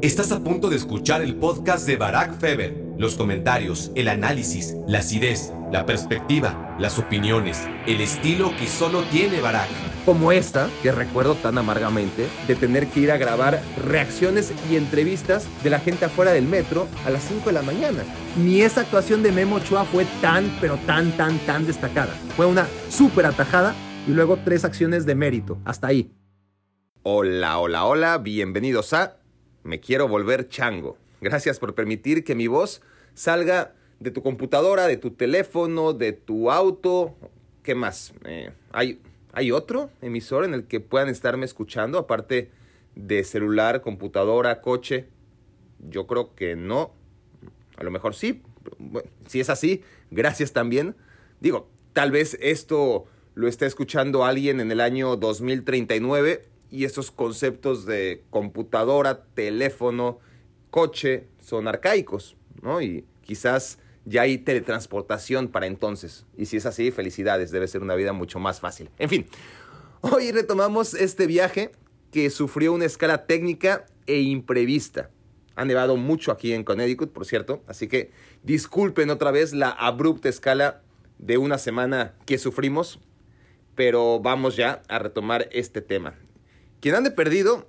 Estás a punto de escuchar el podcast de Barack Feber. Los comentarios, el análisis, la acidez, la perspectiva, las opiniones, el estilo que solo tiene Barack. Como esta, que recuerdo tan amargamente, de tener que ir a grabar reacciones y entrevistas de la gente afuera del metro a las 5 de la mañana. Ni esa actuación de Memo Ochoa fue tan, pero tan, tan, tan destacada. Fue una súper atajada y luego tres acciones de mérito. Hasta ahí. Hola, hola, hola, bienvenidos a me quiero volver chango. Gracias por permitir que mi voz salga de tu computadora, de tu teléfono, de tu auto. ¿Qué más? Eh, ¿hay, ¿Hay otro emisor en el que puedan estarme escuchando, aparte de celular, computadora, coche? Yo creo que no. A lo mejor sí. si es así, gracias también. Digo, tal vez esto lo esté escuchando alguien en el año 2039 y esos conceptos de computadora, teléfono, coche son arcaicos, ¿no? Y quizás ya hay teletransportación para entonces. Y si es así, felicidades, debe ser una vida mucho más fácil. En fin, hoy retomamos este viaje que sufrió una escala técnica e imprevista. Ha nevado mucho aquí en Connecticut, por cierto, así que disculpen otra vez la abrupta escala de una semana que sufrimos, pero vamos ya a retomar este tema. Quien ande perdido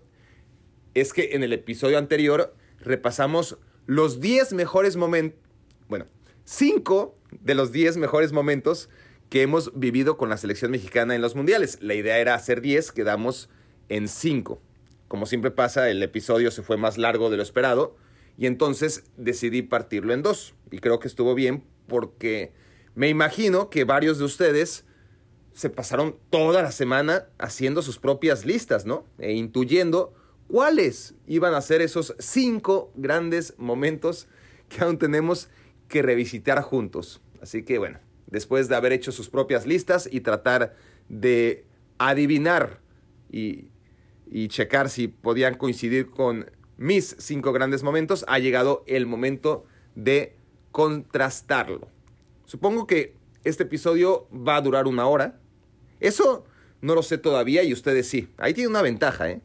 es que en el episodio anterior repasamos los 10 mejores momentos, bueno, 5 de los 10 mejores momentos que hemos vivido con la selección mexicana en los mundiales. La idea era hacer 10, quedamos en 5. Como siempre pasa, el episodio se fue más largo de lo esperado y entonces decidí partirlo en dos. Y creo que estuvo bien porque me imagino que varios de ustedes se pasaron toda la semana haciendo sus propias listas, ¿no? E intuyendo cuáles iban a ser esos cinco grandes momentos que aún tenemos que revisitar juntos. Así que bueno, después de haber hecho sus propias listas y tratar de adivinar y, y checar si podían coincidir con mis cinco grandes momentos, ha llegado el momento de contrastarlo. Supongo que este episodio va a durar una hora. Eso no lo sé todavía y ustedes sí. Ahí tiene una ventaja, ¿eh?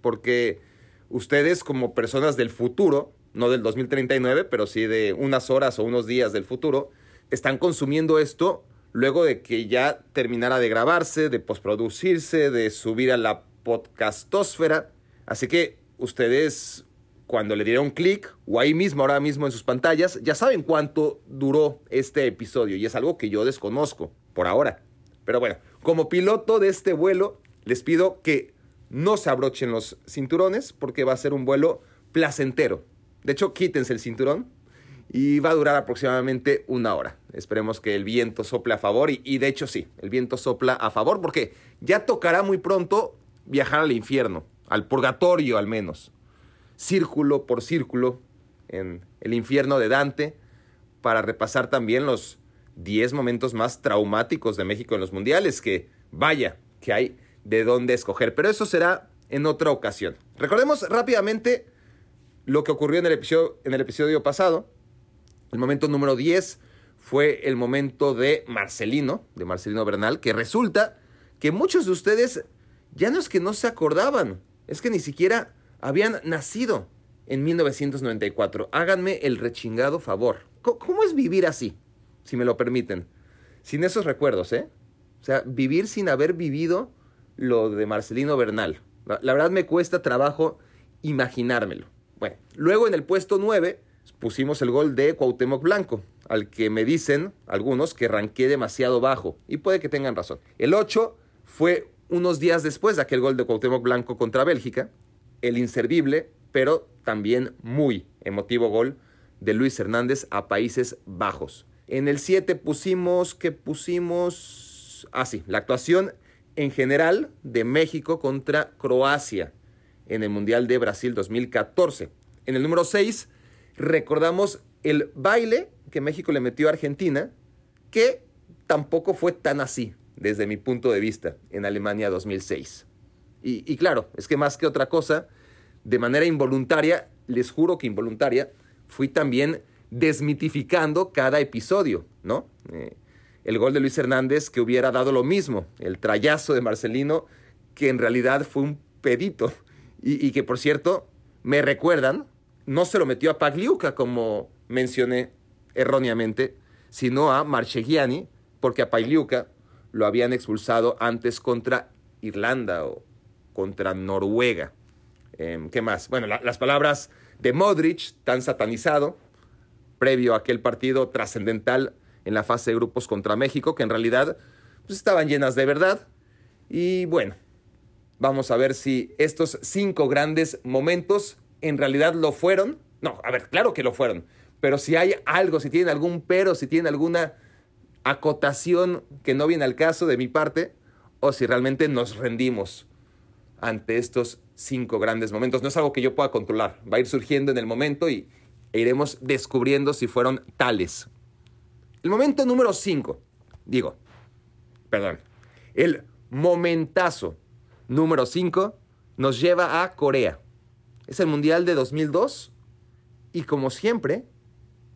Porque ustedes como personas del futuro, no del 2039, pero sí de unas horas o unos días del futuro, están consumiendo esto luego de que ya terminara de grabarse, de postproducirse, de subir a la podcastósfera. Así que ustedes cuando le dieron clic o ahí mismo, ahora mismo en sus pantallas, ya saben cuánto duró este episodio y es algo que yo desconozco por ahora. Pero bueno, como piloto de este vuelo, les pido que no se abrochen los cinturones porque va a ser un vuelo placentero. De hecho, quítense el cinturón y va a durar aproximadamente una hora. Esperemos que el viento sople a favor y, y de hecho sí, el viento sopla a favor porque ya tocará muy pronto viajar al infierno, al purgatorio al menos círculo por círculo en el infierno de Dante para repasar también los 10 momentos más traumáticos de México en los mundiales, que vaya, que hay de dónde escoger, pero eso será en otra ocasión. Recordemos rápidamente lo que ocurrió en el episodio, en el episodio pasado. El momento número 10 fue el momento de Marcelino, de Marcelino Bernal, que resulta que muchos de ustedes ya no es que no se acordaban, es que ni siquiera habían nacido en 1994. Háganme el rechingado favor. ¿Cómo, es vivir así? Si me lo permiten. Sin esos recuerdos, ¿eh? O sea, vivir sin haber vivido lo de Marcelino Bernal. La, verdad me cuesta trabajo imaginármelo. Bueno, luego en el puesto 9 pusimos el gol de Cuauhtémoc Blanco, al que me dicen algunos que ranqué demasiado bajo, y puede que tengan razón. El 8 fue unos días después de aquel gol de Cuauhtémoc Blanco contra Bélgica, el inservible, pero también muy emotivo gol de Luis Hernández a Países Bajos. En el 7 pusimos que pusimos, ah sí, la actuación en general de México contra Croacia en el Mundial de Brasil 2014. En el número 6 recordamos el baile que México le metió a Argentina, que tampoco fue tan así desde mi punto de vista en Alemania 2006. Y, claro, es que más que otra cosa, de manera involuntaria, les juro que involuntaria, fui también desmitificando cada episodio, ¿no? Eh, el gol de Luis Hernández que hubiera dado lo mismo, el trayazo de Marcelino que en realidad fue un pedito y, que por cierto me recuerdan, no se lo metió a Pagliuca, como mencioné erróneamente, sino a Marchegiani, porque a Pagliuca lo habían expulsado antes contra Irlanda o contra Noruega. Em, ¿Qué más? Bueno, las palabras de Modric, tan satanizado, previo a aquel partido trascendental en la fase de grupos contra México, que en realidad pues, estaban llenas de verdad. Y bueno, vamos a ver si estos cinco grandes momentos en realidad lo fueron. No, a ver, claro que lo fueron. Pero si hay algo, si tienen algún pero, si tienen alguna acotación que no viene al caso de mi parte, o si realmente nos rendimos ante estos cinco grandes momentos. No es algo que yo pueda controlar, va a ir surgiendo en el momento y e iremos descubriendo si fueron tales. El momento número cinco, digo, perdón, el momentazo número cinco nos lleva a Corea. Es el Mundial de 2002 y como siempre,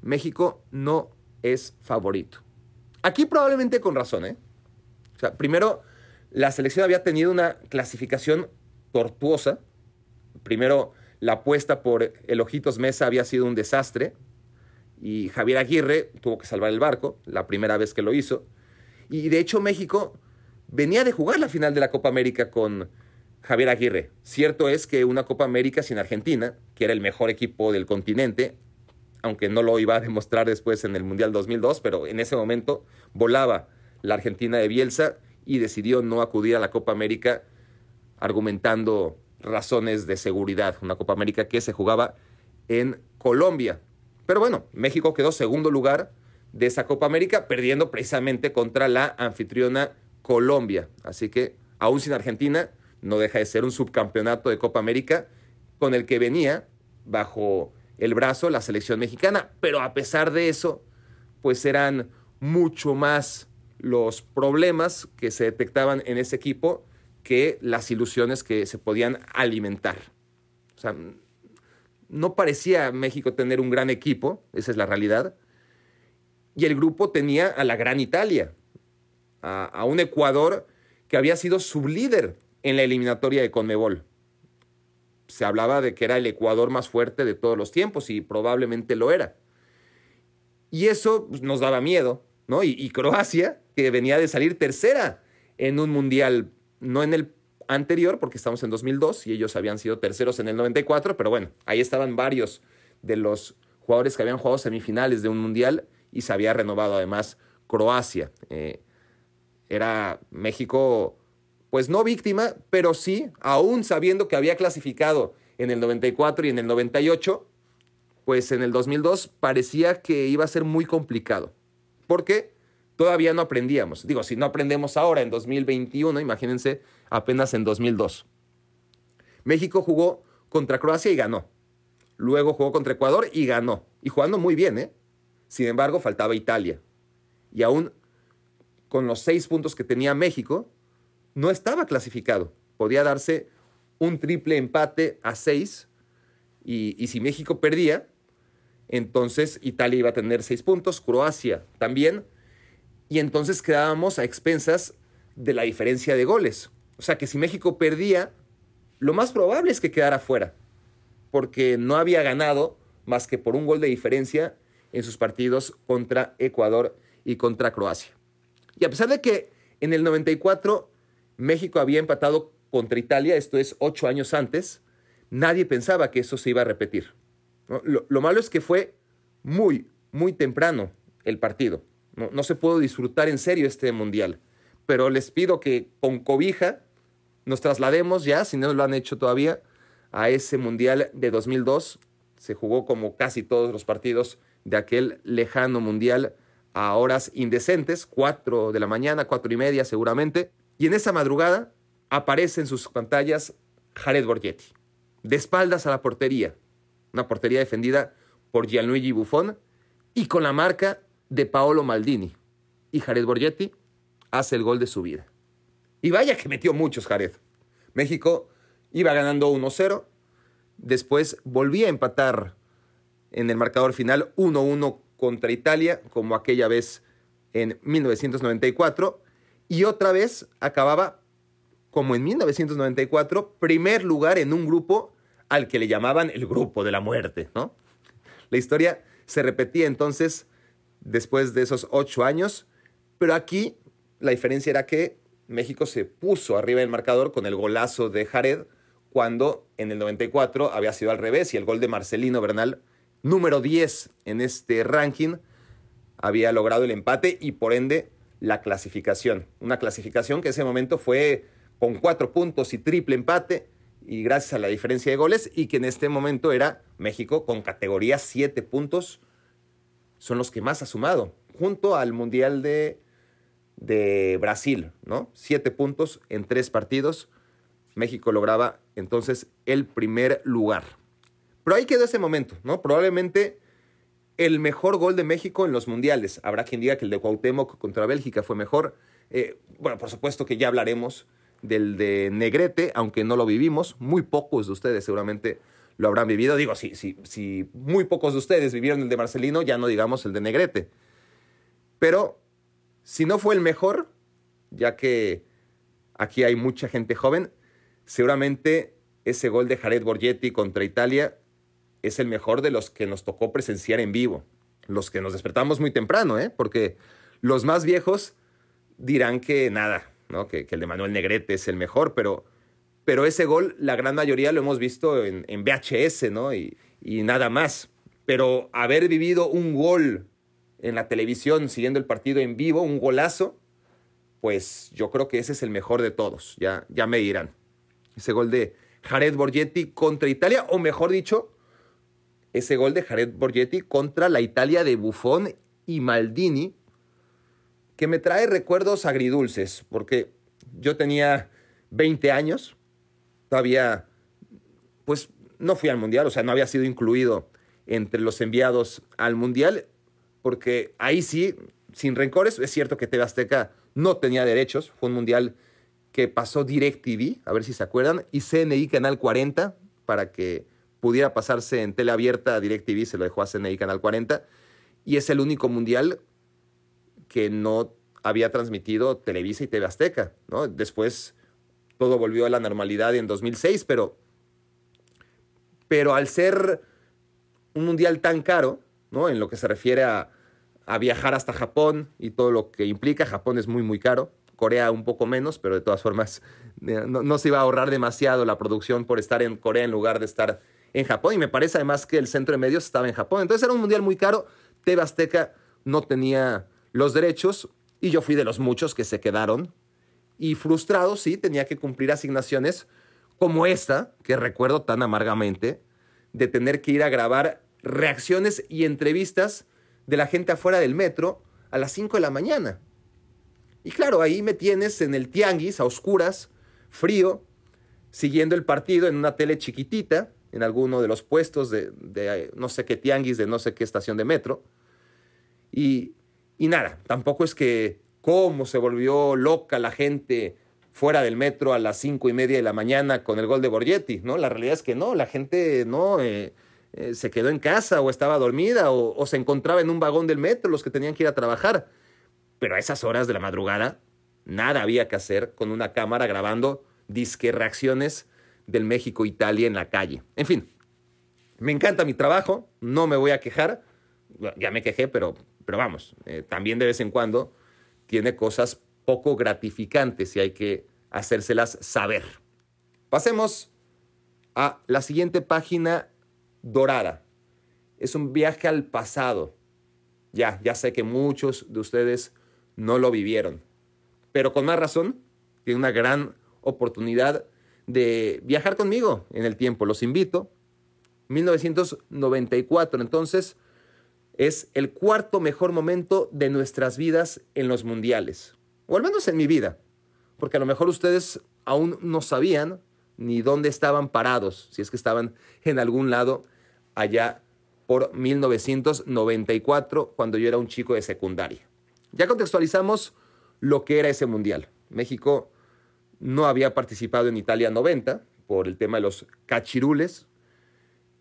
México no es favorito. Aquí probablemente con razón, ¿eh? O sea, primero, la selección había tenido una clasificación tortuosa. Primero, la apuesta por el Ojitos Mesa había sido un desastre y Javier Aguirre tuvo que salvar el barco, la primera vez que lo hizo. Y de hecho México venía de jugar la final de la Copa América con Javier Aguirre. Cierto es que una Copa América sin Argentina, que era el mejor equipo del continente, aunque no lo iba a demostrar después en el Mundial 2002, pero en ese momento volaba la Argentina de Bielsa y decidió no acudir a la Copa América argumentando razones de seguridad. Una Copa América que se jugaba en Colombia. Pero bueno, México quedó segundo lugar de esa Copa América, perdiendo precisamente contra la anfitriona Colombia. Así que, aún sin Argentina, no deja de ser un subcampeonato de Copa América con el que venía bajo el brazo la selección mexicana. Pero a pesar de eso, pues eran mucho más los problemas que se detectaban en ese equipo que las ilusiones que se podían alimentar. O sea, no parecía México tener un gran equipo, esa es la realidad. Y el grupo tenía a la gran Italia, a, un Ecuador que había sido sublíder en la eliminatoria de Conmebol. Se hablaba de que era el Ecuador más fuerte de todos los tiempos y probablemente lo era. Y eso pues, nos daba miedo, y Croacia, que venía de salir tercera en un mundial no en el anterior, porque estamos en 2002 y ellos habían sido terceros en el 94, pero bueno, ahí estaban varios de los jugadores que habían jugado semifinales de un mundial y se había renovado además Croacia. Eh, era México, pues no víctima, pero sí, aún sabiendo que había clasificado en el 94 y en el 98, pues en el 2002 parecía que iba a ser muy complicado. ¿Por qué? todavía no aprendíamos. Digo, si no aprendemos ahora en 2021, imagínense apenas en 2002. México jugó contra Croacia y ganó. Luego jugó contra Ecuador y ganó. Y jugando muy bien, ¿eh? Sin embargo, faltaba Italia. Y aún con los seis puntos que tenía México, no estaba clasificado. Podía darse un triple empate a seis. Y, y si México perdía, entonces Italia iba a tener seis puntos, Croacia también y entonces quedábamos a expensas de la diferencia de goles. O sea que si México perdía, lo más probable es que quedara fuera, porque no había ganado más que por un gol de diferencia en sus partidos contra Ecuador y contra Croacia. Y a pesar de que en el 94 México había empatado contra Italia, esto es ocho años antes, nadie pensaba que eso se iba a repetir. Lo, lo malo es que fue muy, muy temprano el partido. No, se pudo disfrutar en serio este mundial. Pero les pido que con cobija nos traslademos ya, si no lo han hecho todavía, a ese mundial de 2002. Se jugó como casi todos los partidos de aquel lejano mundial a horas indecentes, 4 de la mañana, cuatro y media seguramente. Y en esa madrugada aparece en sus pantallas Jared Borgetti, de espaldas a la portería, una portería defendida por Gianluigi Buffon y con la marca de Paolo Maldini. Y Jared Borgetti hace el gol de su vida. Y vaya que metió muchos Jared. México iba ganando 1-0. Después volvía a empatar en el marcador final 1-1 contra Italia, como aquella vez en 1994. Y otra vez acababa, como en 1994, primer lugar en un grupo al que le llamaban el grupo de la muerte, ¿no? La historia se repetía entonces después de esos ocho años, pero aquí la diferencia era que México se puso arriba del marcador con el golazo de Jared, cuando en el 94 había sido al revés y el gol de Marcelino Bernal, número 10 en este ranking, había logrado el empate y por ende la clasificación. Una clasificación que en ese momento fue con cuatro puntos y triple empate y gracias a la diferencia de goles y que en este momento era México con categoría siete puntos son los que más ha sumado junto al Mundial de, de Brasil, ¿no? Siete puntos en tres partidos. México lograba entonces el primer lugar. Pero ahí quedó ese momento, ¿no? Probablemente el mejor gol de México en los mundiales. Habrá quien diga que el de Cuauhtémoc contra Bélgica fue mejor. Eh, bueno, por supuesto que ya hablaremos del de Negrete, aunque no lo vivimos. Muy pocos de ustedes seguramente lo habrán vivido. Digo, si, si, si muy pocos de ustedes vivieron el de Marcelino, ya no digamos el de Negrete. Pero si no fue el mejor, ya que aquí hay mucha gente joven, seguramente ese gol de Jared Borgetti contra Italia es el mejor de los que nos tocó presenciar en vivo. Los que nos despertamos muy temprano, ¿eh? Porque los más viejos dirán que nada, ¿no? Que, el de Manuel Negrete es el mejor, pero, pero ese gol, la gran mayoría lo hemos visto en, VHS, ¿no? Y, y nada más. Pero haber vivido un gol en la televisión siguiendo el partido en vivo, un golazo, pues yo creo que ese es el mejor de todos. Ya, ya me dirán. Ese gol de Jared Borgetti contra Italia, o mejor dicho, ese gol de Jared Borgetti contra la Italia de Buffon y Maldini, que me trae recuerdos agridulces, porque yo tenía 20 años, todavía, pues no fui al Mundial, o sea, no había sido incluido entre los enviados al Mundial, porque ahí sí, sin rencores, es cierto que TV Azteca no tenía derechos, fue un Mundial que pasó DirecTV, a ver si se acuerdan, y CNI Canal 40, para que pudiera pasarse en tele abierta DirecTV, se lo dejó a CNI Canal 40, y es el único mundial que no había transmitido Televisa y TV Azteca, ¿no? Después todo volvió a la normalidad en 2006, pero, pero al ser un mundial tan caro, ¿no? En lo que se refiere a, viajar hasta Japón y todo lo que implica, Japón es muy, muy caro, Corea un poco menos, pero de todas formas eh, no, no, se iba a ahorrar demasiado la producción por estar en Corea en lugar de estar en Japón y me parece además que el centro de medios estaba en Japón. Entonces era un mundial muy caro, TV Azteca no tenía los derechos y yo fui de los muchos que se quedaron y frustrado, sí, tenía que cumplir asignaciones como esta, que recuerdo tan amargamente, de tener que ir a grabar reacciones y entrevistas de la gente afuera del metro a las 5 de la mañana. Y claro, ahí me tienes en el tianguis, a oscuras, frío, siguiendo el partido en una tele chiquitita, en alguno de los puestos de, no sé qué tianguis, de no sé qué estación de metro. Y, y nada, tampoco es que cómo se volvió loca la gente fuera del metro a las cinco y media de la mañana con el gol de Borgetti, ¿no? La realidad es que no, la gente no eh, eh, se quedó en casa o estaba dormida o, o, se encontraba en un vagón del metro los que tenían que ir a trabajar. Pero a esas horas de la madrugada, nada había que hacer con una cámara grabando disque reacciones del México-Italia en la calle. En fin, me encanta mi trabajo, no me voy a quejar, ya me quejé, pero, pero vamos, eh, también de vez en cuando tiene cosas poco gratificantes y hay que hacérselas saber. Pasemos a la siguiente página dorada. Es un viaje al pasado. Ya, ya sé que muchos de ustedes no lo vivieron, pero con más razón, tiene una gran oportunidad de viajar conmigo en el tiempo. Los invito. 1994, entonces, es el cuarto mejor momento de nuestras vidas en los mundiales. O al menos en mi vida. Porque a lo mejor ustedes aún no sabían ni dónde estaban parados, si es que estaban en algún lado allá por 1994, cuando yo era un chico de secundaria. Ya contextualizamos lo que era ese mundial. México no había participado en Italia 90 por el tema de los cachirules.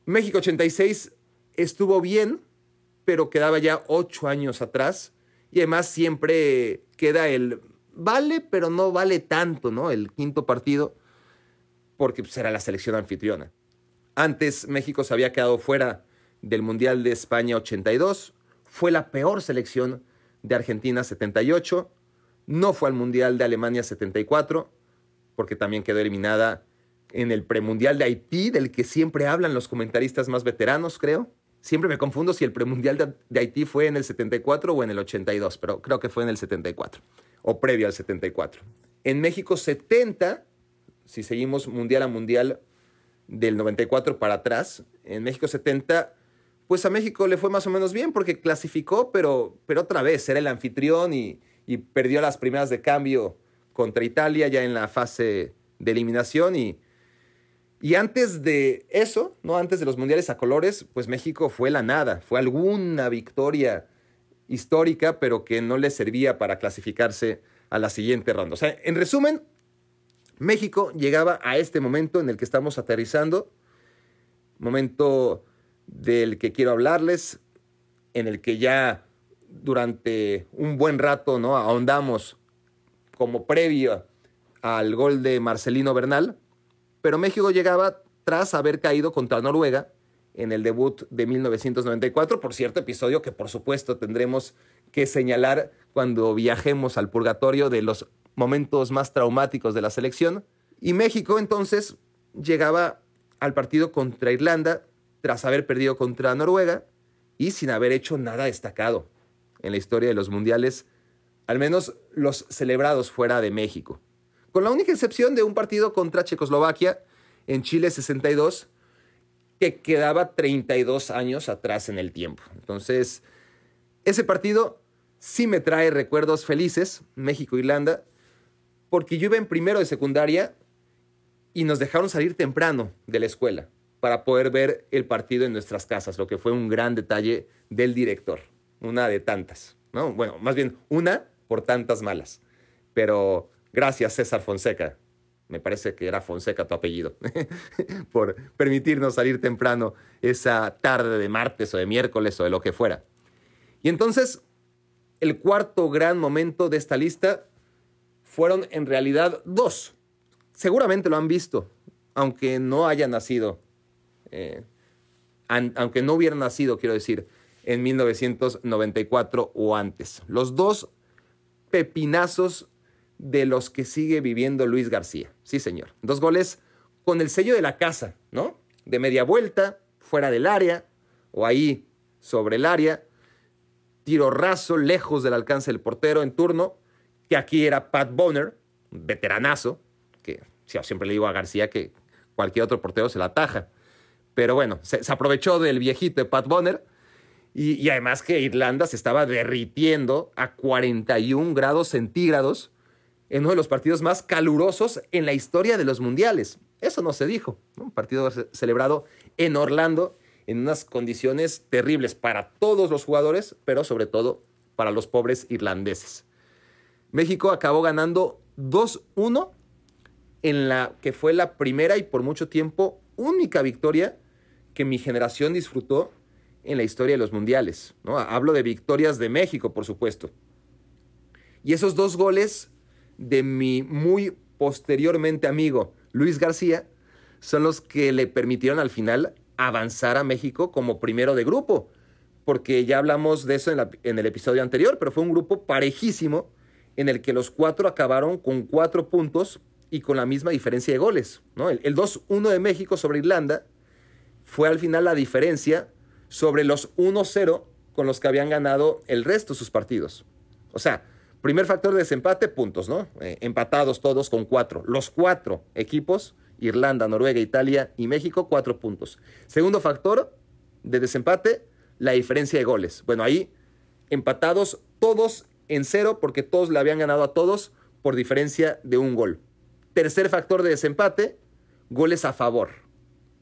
México 86 estuvo bien, pero quedaba ya ocho años atrás. Y además siempre queda el vale, pero no vale tanto, ¿no? El quinto partido, porque será pues, la selección anfitriona. Antes México se había quedado fuera del Mundial de España 82, fue la peor selección de Argentina 78, no fue al Mundial de Alemania 74, porque también quedó eliminada en el premundial de Haití, del que siempre hablan los comentaristas más veteranos, creo. Siempre me confundo si el premundial de, Haití fue en el 74 o en el 82, pero creo que fue en el 74, o previo al 74. En México 70, si seguimos mundial a mundial del 94 para atrás, en México 70, pues a México le fue más o menos bien porque clasificó, pero, pero otra vez era el anfitrión y, y perdió las primeras de cambio contra Italia ya en la fase de eliminación y y antes de eso, ¿no? Antes de los mundiales a colores, pues México fue la nada, fue alguna victoria histórica, pero que no le servía para clasificarse a la siguiente ronda. O sea, en resumen, México llegaba a este momento en el que estamos aterrizando, momento del que quiero hablarles, en el que ya durante un buen rato, ¿no? Ahondamos como previo al gol de Marcelino Bernal, pero México llegaba tras haber caído contra Noruega en el debut de 1994, por cierto episodio que por supuesto tendremos que señalar cuando viajemos al purgatorio de los momentos más traumáticos de la selección. Y México entonces llegaba al partido contra Irlanda tras haber perdido contra Noruega y sin haber hecho nada destacado en la historia de los mundiales, al menos los celebrados fuera de México con la única excepción de un partido contra Checoslovaquia en Chile 62, que quedaba 32 años atrás en el tiempo. Entonces, ese partido sí me trae recuerdos felices, México-Irlanda, porque yo iba en primero de secundaria y nos dejaron salir temprano de la escuela para poder ver el partido en nuestras casas, lo que fue un gran detalle del director, una de tantas, ¿no? Bueno, más bien una por tantas malas, pero Gracias, César Fonseca. Me parece que era Fonseca tu apellido, por permitirnos salir temprano esa tarde de martes o de miércoles o de lo que fuera. Y entonces, el cuarto gran momento de esta lista fueron en realidad dos. Seguramente lo han visto, aunque no haya nacido, eh, aunque no hubiera nacido, quiero decir, en 1994 o antes. Los dos pepinazos de los que sigue viviendo Luis García. Sí, señor. Dos goles con el sello de la casa, ¿no? De media vuelta, fuera del área, o ahí sobre el área. Tiro raso, lejos del alcance del portero en turno, que aquí era Pat Bonner, veteranazo, que siempre le digo a García que cualquier otro portero se la ataja. Pero bueno, se, aprovechó del viejito de Pat Bonner. Y, y, además que Irlanda se estaba derritiendo a 41 grados centígrados en uno de los partidos más calurosos en la historia de los mundiales. Eso no se dijo. Un partido celebrado en Orlando en unas condiciones terribles para todos los jugadores, pero sobre todo para los pobres irlandeses. México acabó ganando 2-1 en la que fue la primera y por mucho tiempo única victoria que mi generación disfrutó en la historia de los mundiales. ¿no? Hablo de victorias de México, por supuesto. Y esos dos goles de mi muy posteriormente amigo Luis García son los que le permitieron al final avanzar a México como primero de grupo, porque ya hablamos de eso en, el episodio anterior, pero fue un grupo parejísimo en el que los cuatro acabaron con cuatro puntos y con la misma diferencia de goles. ¿no? El, el 2-1 de México sobre Irlanda fue al final la diferencia sobre los 1-0 con los que habían ganado el resto de sus partidos. O sea, Primer factor de desempate, puntos, ¿no? Eh, empatados todos con cuatro. Los cuatro equipos, Irlanda, Noruega, Italia y México, cuatro puntos. Segundo factor de desempate, la diferencia de goles. Bueno, ahí empatados todos en cero porque todos le habían ganado a todos por diferencia de un gol. Tercer factor de desempate, goles a favor.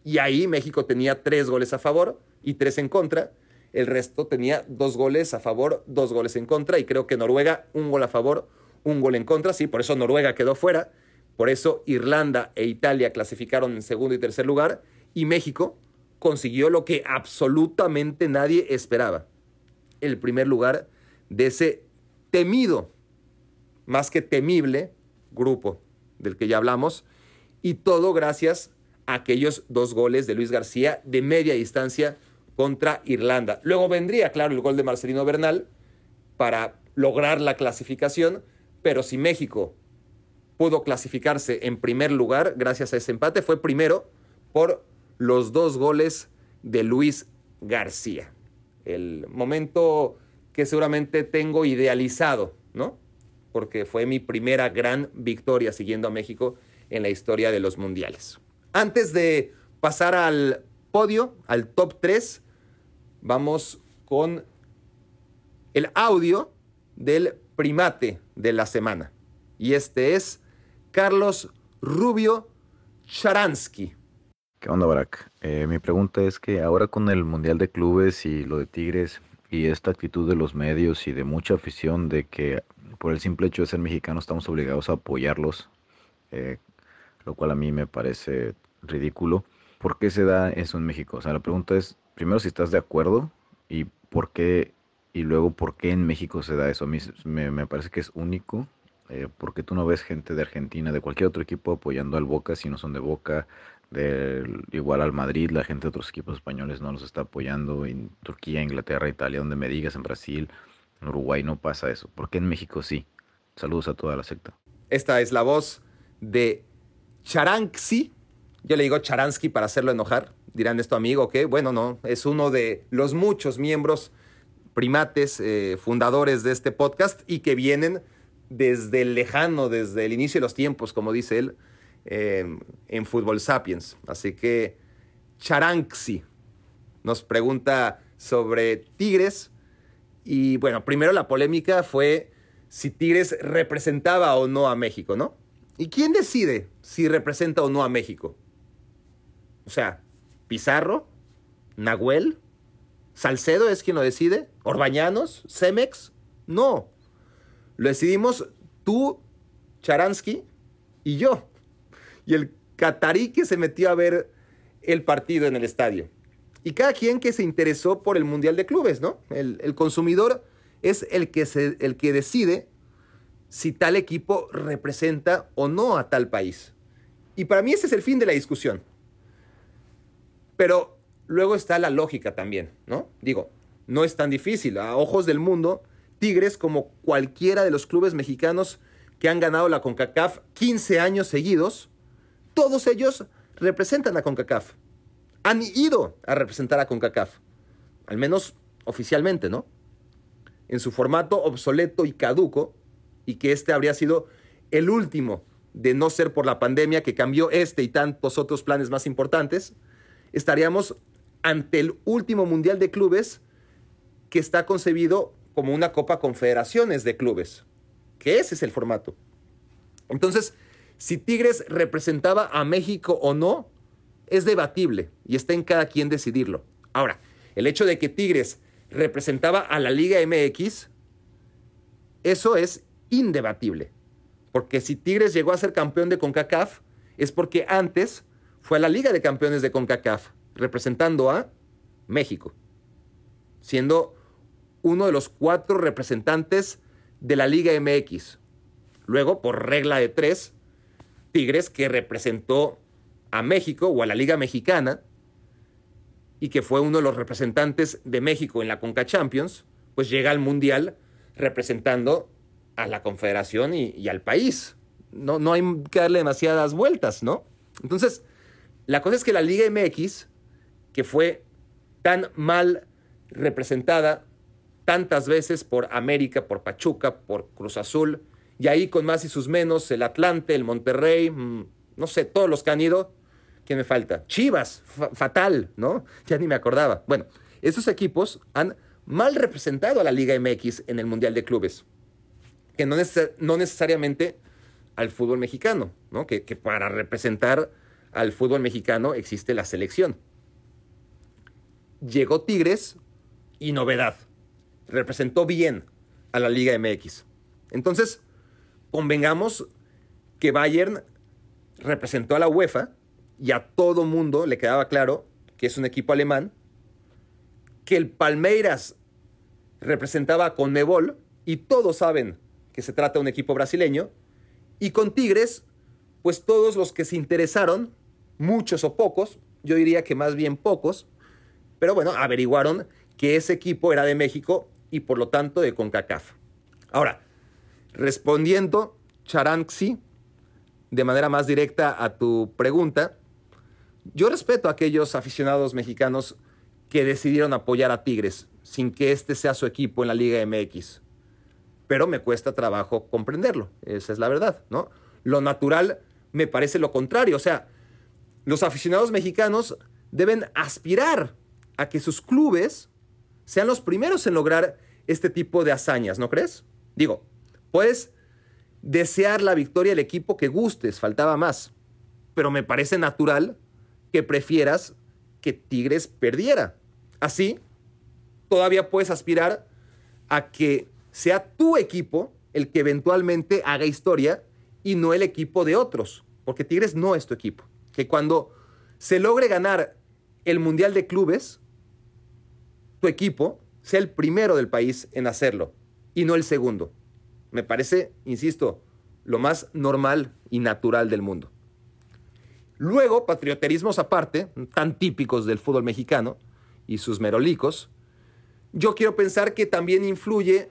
Y ahí México tenía tres goles a favor y tres en contra el resto tenía dos goles a favor, dos goles en contra. Y creo que Noruega, un gol a favor, un gol en contra. Sí, por eso Noruega quedó fuera. Por eso Irlanda e Italia clasificaron en segundo y tercer lugar. Y México consiguió lo que absolutamente nadie esperaba. El primer lugar de ese temido, más que temible, grupo del que ya hablamos. Y todo gracias aquellos dos goles de Luis García de media distancia contra Irlanda. Luego vendría, claro, el gol de Marcelino Bernal para lograr la clasificación, pero si México pudo clasificarse en primer lugar gracias a ese empate, fue primero por los dos goles de Luis García. El momento que seguramente tengo idealizado, ¿no? Porque fue mi primera gran victoria siguiendo a México en la historia de los mundiales. Antes de pasar al podio, al top 3, vamos con el audio del primate de la semana. Y este es Carlos Rubio Charansky. ¿Qué onda, Barak? Eh, mi pregunta es que ahora con el Mundial de Clubes y lo de Tigres y esta actitud de los medios y de mucha afición de que por el simple hecho de ser mexicano estamos obligados a apoyarlos, eh, lo cual a mí me parece ridículo. ¿Por qué se da eso en México? O sea, la pregunta es, primero si estás de acuerdo y por qué, y luego por qué en México se da eso. A mí me, parece que es único, eh, porque tú no ves gente de Argentina, de cualquier otro equipo apoyando al Boca si no son de Boca, de, igual al Madrid, la gente de otros equipos españoles no los está apoyando, en Turquía, Inglaterra, Italia, donde me digas, en Brasil, en Uruguay no pasa eso. ¿Por qué en México sí? Saludos a toda la secta. Esta es la voz de Charanxi. Yo le digo Charansky para hacerlo enojar. Dirán esto amigo, que bueno, no, es uno de los muchos miembros primates eh, fundadores de este podcast y que vienen desde el lejano, desde el inicio de los tiempos, como dice él, em, en Fútbol Sapiens. Así que Charanxi nos pregunta sobre Tigres. Y bueno, primero la polémica fue si Tigres representaba o no a México, ¿no? ¿Y quién decide si representa o no a México? O sea, Pizarro, Nahuel, Salcedo es quien lo decide, Orbañanos, Cemex, no. Lo decidimos tú, Charansky y yo. Y el catarí que se metió a ver el partido en el estadio. Y cada quien que se interesó por el Mundial de Clubes, ¿no? El, consumidor es el que, el que decide si tal equipo representa o no a tal país. Y para mí ese es el fin de la discusión. Pero luego está la lógica también, ¿no? Digo, no es tan difícil. A ojos del mundo, Tigres, como cualquiera de los clubes mexicanos que han ganado la CONCACAF 15 años seguidos, todos ellos representan a CONCACAF. Han ido a representar a CONCACAF. Al menos oficialmente, ¿no? En su formato obsoleto y caduco, y que este habría sido el último de no ser por la pandemia que cambió este y tantos otros planes más importantes, estaríamos ante el último Mundial de Clubes que está concebido como una Copa Confederaciones de Clubes, que ese es el formato. Entonces, si Tigres representaba a México o no, es debatible y está en cada quien decidirlo. Ahora, el hecho de que Tigres representaba a la Liga MX, eso es indebatible. Porque si Tigres llegó a ser campeón de CONCACAF, es porque antes fue a la Liga de Campeones de CONCACAF, representando a México, siendo uno de los cuatro representantes de la Liga MX. Luego, por regla de tres, Tigres que representó a México o a la Liga Mexicana y que fue uno de los representantes de México en la Conca Champions, pues llega al Mundial representando a la confederación y, al país. No, no hay que darle demasiadas vueltas, ¿no? Entonces, la cosa es que la Liga MX, que fue tan mal representada tantas veces por América, por Pachuca, por Cruz Azul, y ahí con más y sus menos, el Atlante, el Monterrey, mm, no sé, todos los que han ido, ¿qué me falta? Chivas, fatal, ¿no? Ya ni me acordaba. Bueno, esos equipos han mal representado a la Liga MX en el Mundial de Clubes que no, no necesariamente al fútbol mexicano, ¿no? Que, que para representar al fútbol mexicano existe la selección. Llegó Tigres y novedad. Representó bien a la Liga MX. Entonces, convengamos que Bayern representó a la UEFA y a todo mundo le quedaba claro que es un equipo alemán, que el Palmeiras representaba a Conmebol y todos saben que se trata de un equipo brasileño, y con Tigres, pues todos los que se interesaron muchos o pocos, yo diría que más bien pocos, pero bueno, averiguaron que ese equipo era de México y por lo tanto de CONCACAF. Ahora, respondiendo, Charanxi, de manera más directa a tu pregunta, yo respeto a aquellos aficionados mexicanos que decidieron apoyar a Tigres sin que este sea su equipo en la Liga MX. Pero me cuesta trabajo comprenderlo, esa es la verdad, ¿no? Lo natural me parece lo contrario, o sea, los aficionados mexicanos deben aspirar a que sus clubes sean los primeros en lograr este tipo de hazañas, ¿no crees? Digo, puedes desear la victoria del equipo que gustes, faltaba más, pero me parece natural que prefieras que Tigres perdiera. Así, todavía puedes aspirar a que sea tu equipo el que eventualmente haga historia y no el equipo de otros, porque Tigres no es tu equipo que cuando se logre ganar el Mundial de Clubes, tu equipo sea el primero del país en hacerlo y no el segundo. Me parece, insisto, lo más normal y natural del mundo. Luego, patrioterismos aparte, tan típicos del fútbol mexicano y sus merolicos, yo quiero pensar que también influye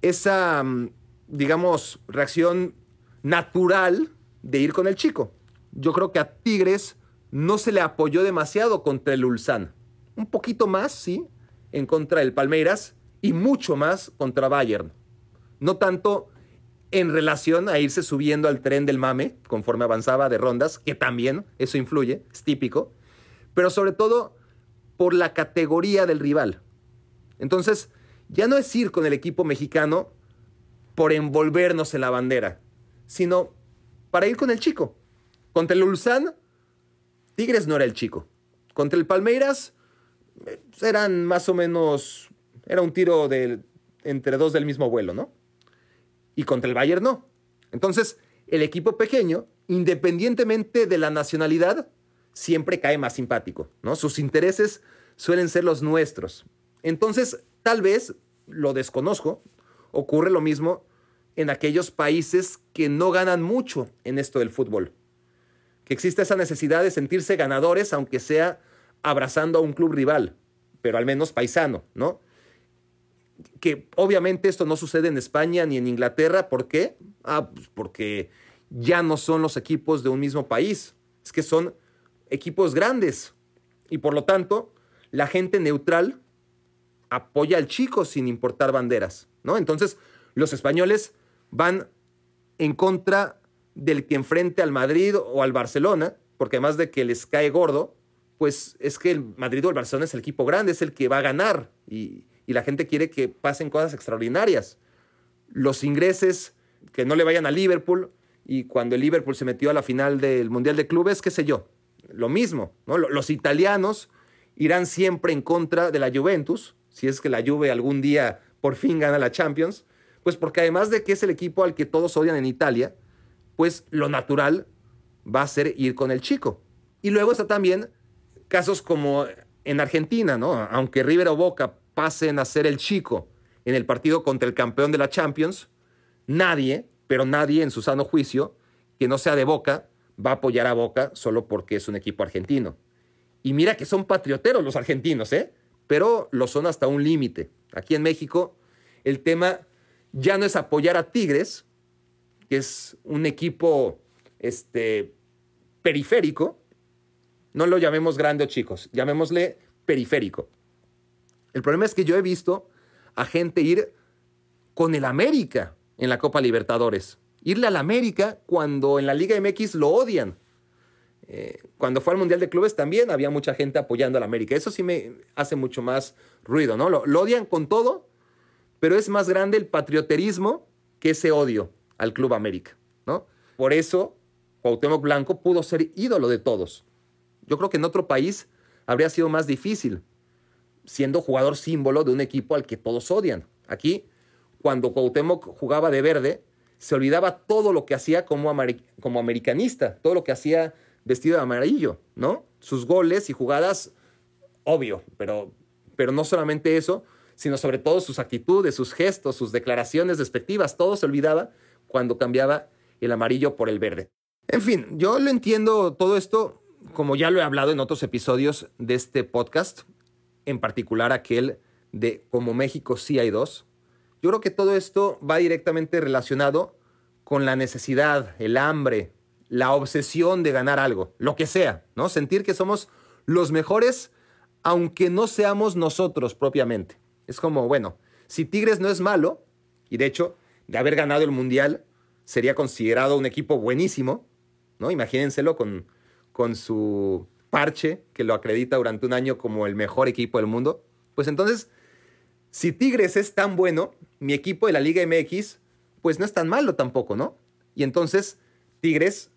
esa, mm, digamos, reacción natural de ir con el chico yo creo que a Tigres no se le apoyó demasiado contra el Ulsan. Un poquito más, sí, en contra del Palmeiras y mucho más contra Bayern. No tanto en relación a irse subiendo al tren del mame conforme avanzaba de rondas, que también eso influye, es típico, pero sobre todo por la categoría del rival. Entonces, ya no es ir con el equipo mexicano por envolvernos en la bandera, sino para ir con el chico. Contra el Ulsan, Tigres no era el chico. Contra el Palmeiras, eh, eran más o menos. Era un tiro de, entre dos del mismo vuelo, ¿no? Y contra el Bayern no. Entonces, el equipo pequeño, independientemente de la nacionalidad, siempre cae más simpático, ¿no? Sus intereses suelen ser los nuestros. Entonces, tal vez, lo desconozco, ocurre lo mismo en aquellos países que no ganan mucho en esto del fútbol existe esa necesidad de sentirse ganadores, aunque sea abrazando a un club rival, pero al menos paisano, ¿no? Que obviamente esto no sucede en España ni en Inglaterra. ¿Por qué? Ah, pues porque ya no son los equipos de un mismo país. Es que son equipos grandes. Y por lo tanto, la gente neutral apoya al chico sin importar banderas, ¿no? Entonces, los españoles van en contra del que enfrente al Madrid o al Barcelona, porque además de que les cae gordo, pues es que el Madrid o el Barcelona es el equipo grande, es el que va a ganar y, la gente quiere que pasen cosas extraordinarias. Los ingreses que no le vayan a Liverpool y cuando el Liverpool se metió a la final del Mundial de Clubes, qué sé yo, lo mismo, ¿no? Los italianos irán siempre en contra de la Juventus, si es que la Juve algún día por fin gana la Champions, pues porque además de que es el equipo al que todos odian en Italia, pues lo natural va a ser ir con el chico. Y luego está también casos como en Argentina, ¿no? Aunque River o Boca pasen a ser el chico en el partido contra el campeón de la Champions, nadie, pero nadie en su sano juicio, que no sea de Boca, va a apoyar a Boca solo porque es un equipo argentino. Y mira que son patrioteros los argentinos, ¿eh? Pero lo son hasta un límite. Aquí en México, el tema ya no es apoyar a Tigres, que es un equipo este, periférico, no lo llamemos grande chicos, llamémosle periférico. El problema es que yo he visto a gente ir con el América en la Copa Libertadores. Irle al América cuando en la Liga MX lo odian. Eh, cuando fue al Mundial de Clubes también había mucha gente apoyando al América. Eso sí me hace mucho más ruido, ¿no? lo odian con todo, pero es más grande el patrioterismo que ese odio al Club América, ¿no? Por eso Cuauhtémoc Blanco pudo ser ídolo de todos. Yo creo que en otro país habría sido más difícil, siendo jugador símbolo de un equipo al que todos odian. Aquí, cuando Cuauhtémoc jugaba de verde, se olvidaba todo lo que hacía como, como americanista, todo lo que hacía vestido de amarillo, ¿no? Sus goles y jugadas, obvio, pero, pero no solamente eso, sino sobre todo sus actitudes, sus gestos, sus declaraciones despectivas, todo se olvidaba cuando cambiaba el amarillo por el verde. En fin, yo lo entiendo todo esto como ya lo he hablado en otros episodios de este podcast, en particular aquel de Como México sí hay dos, yo creo que todo esto va directamente relacionado con la necesidad, el hambre, la obsesión de ganar algo, lo que sea, ¿no? Sentir que somos los mejores aunque no seamos nosotros propiamente. Es como, bueno, si Tigres no es malo, y de hecho, de haber ganado el Mundial, sería considerado un equipo buenísimo, ¿no? Imagínenselo con, con su parche que lo acredita durante un año como el mejor equipo del mundo. Pues entonces, si Tigres es tan bueno, mi equipo de la Liga MX, pues no es tan malo tampoco, ¿no? Y entonces, Tigres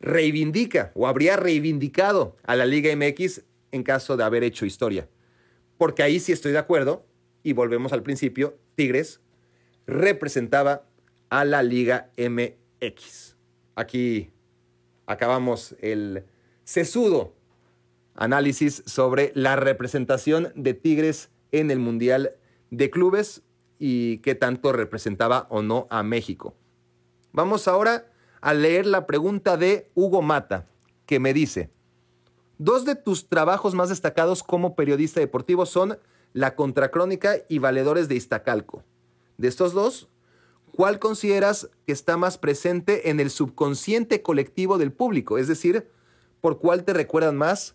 reivindica o habría reivindicado a la Liga MX en caso de haber hecho historia. Porque ahí sí estoy de acuerdo, y volvemos al principio, Tigres representaba a la Liga MX. Aquí acabamos el sesudo análisis sobre la representación de Tigres en el Mundial de Clubes y qué tanto representaba o no a México. Vamos ahora a leer la pregunta de Hugo Mata, que me dice, dos de tus trabajos más destacados como periodista deportivo son La Contracrónica y Valedores de Iztacalco. De estos dos, ¿cuál consideras que está más presente en el subconsciente colectivo del público? Es decir, ¿por cuál te recuerdan más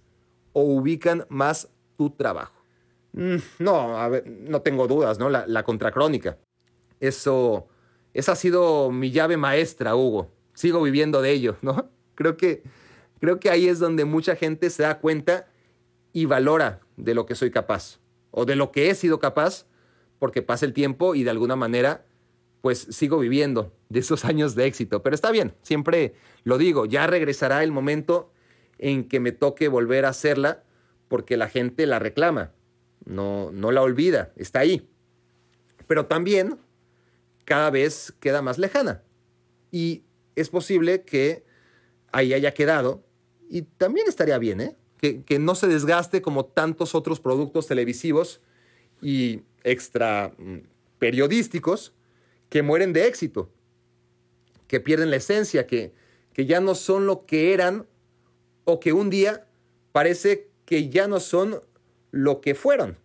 o ubican más tu trabajo? Mm, no, no tengo dudas, ¿no? La, la contracrónica. Eso, esa ha sido mi llave maestra, Hugo. Sigo viviendo de ello, ¿no? Creo que, creo que ahí es donde mucha gente se da cuenta y valora de lo que soy capaz o de lo que he sido capaz porque pasa el tiempo y de alguna manera pues sigo viviendo de esos años de éxito. Pero está bien, siempre lo digo, ya regresará el momento en que me toque volver a hacerla porque la gente la reclama, no, no la olvida, está ahí. Pero también cada vez queda más lejana y es posible que ahí haya quedado y también estaría bien, ¿eh? que, que no se desgaste como tantos otros productos televisivos y extra mm, periodísticos que mueren de éxito, que pierden la esencia, que, que ya no son lo que eran o que un día parece que ya no son lo que fueron,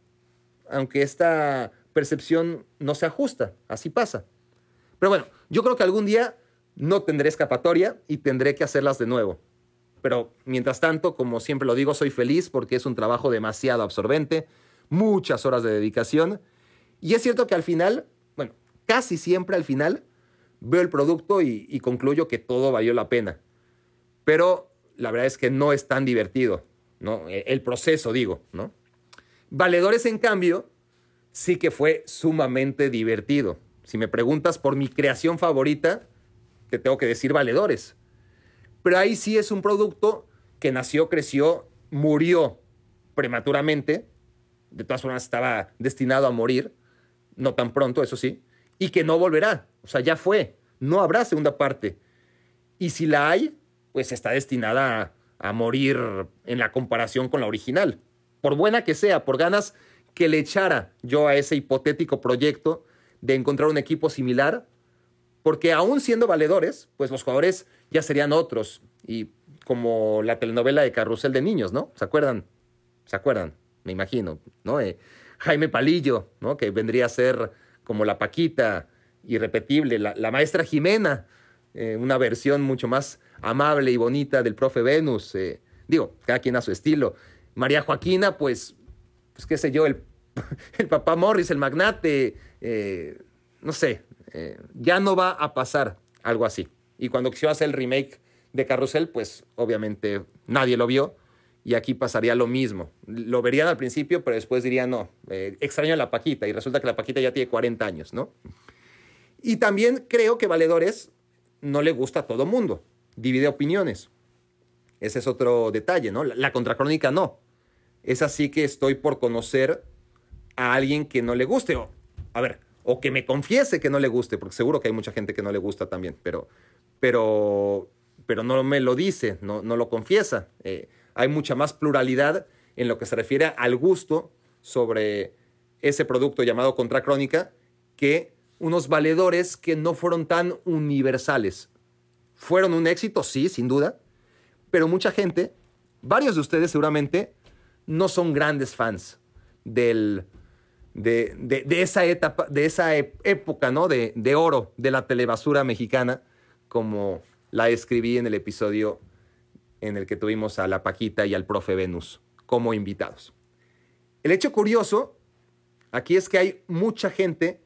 aunque esta percepción no se ajusta, así pasa. Pero bueno, yo creo que algún día no tendré escapatoria y tendré que hacerlas de nuevo. Pero mientras tanto, como siempre lo digo, soy feliz porque es un trabajo demasiado absorbente, muchas horas de dedicación. Y es cierto que al final casi siempre al final veo el producto y, concluyo que todo valió la pena. Pero la verdad es que no es tan divertido, ¿no? E, el proceso, digo, ¿no? Valedores, en cambio, sí que fue sumamente divertido. Si me preguntas por mi creación favorita, te tengo que decir Valedores. Pero ahí sí es un producto que nació, creció, murió prematuramente. De todas formas, estaba destinado a morir. No tan pronto, eso sí y que no volverá. O sea, ya fue. No habrá segunda parte. Y si la hay, pues está destinada a, morir en la comparación con la original. Por buena que sea, por ganas que le echara yo a ese hipotético proyecto de encontrar un equipo similar, porque aún siendo valedores, pues los jugadores ya serían otros. Y como la telenovela de Carrusel de Niños, ¿no? ¿Se acuerdan? ¿Se acuerdan? Me imagino, ¿no? Eh, Jaime Palillo, ¿no? Que vendría a ser como la Paquita, irrepetible, la, maestra Jimena, eh, una versión mucho más amable y bonita del profe Venus, eh, digo, cada quien a su estilo. María Joaquina, pues, pues qué sé yo, el, el papá Morris, el magnate, no sé, ya no va a pasar algo así. Y cuando quisieron hacer el remake de Carrusel, pues obviamente nadie lo vio y aquí pasaría lo mismo. Lo verían al principio, pero después dirían, no, eh, extraño a la Paquita. Y resulta que la Paquita ya tiene 40 años, ¿no? Y también creo que Valedores no le gusta a todo mundo. Divide opiniones. Ese es otro detalle, ¿no? La, la contracrónica no. Es así que estoy por conocer a alguien que no le guste. O, a ver, o que me confiese que no le guste, porque seguro que hay mucha gente que no le gusta también, pero, pero, pero no me lo dice, no, no lo confiesa. Eh, hay mucha más pluralidad en lo que se refiere al gusto sobre ese producto llamado Contracrónica que unos valedores que no fueron tan universales. Fueron un éxito, sí, sin duda, pero mucha gente varios de ustedes seguramente no son grandes fans del, de, esa, etapa, de esa época ¿no? de, de oro de la telebasura mexicana, como la escribí en el episodio en el que tuvimos a la Paquita y al profe Venus como invitados. El hecho curioso aquí es que hay mucha gente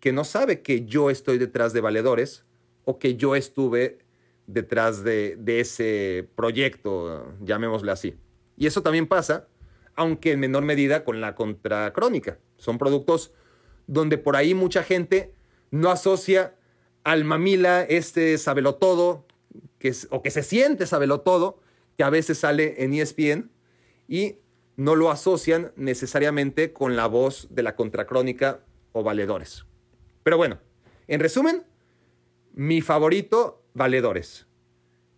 que no sabe que yo estoy detrás de Valedores o que yo estuve detrás de, ese proyecto, llamémosle así. Y eso también pasa, aunque en menor medida con la contracrónica. Son productos donde por ahí mucha gente no asocia al mamila este sabelotodo, que o que se siente sabelotodo, que a veces sale en ESPN, y no lo asocian necesariamente con la voz de la contracrónica o valedores. Pero bueno, en resumen, mi favorito, Valedores.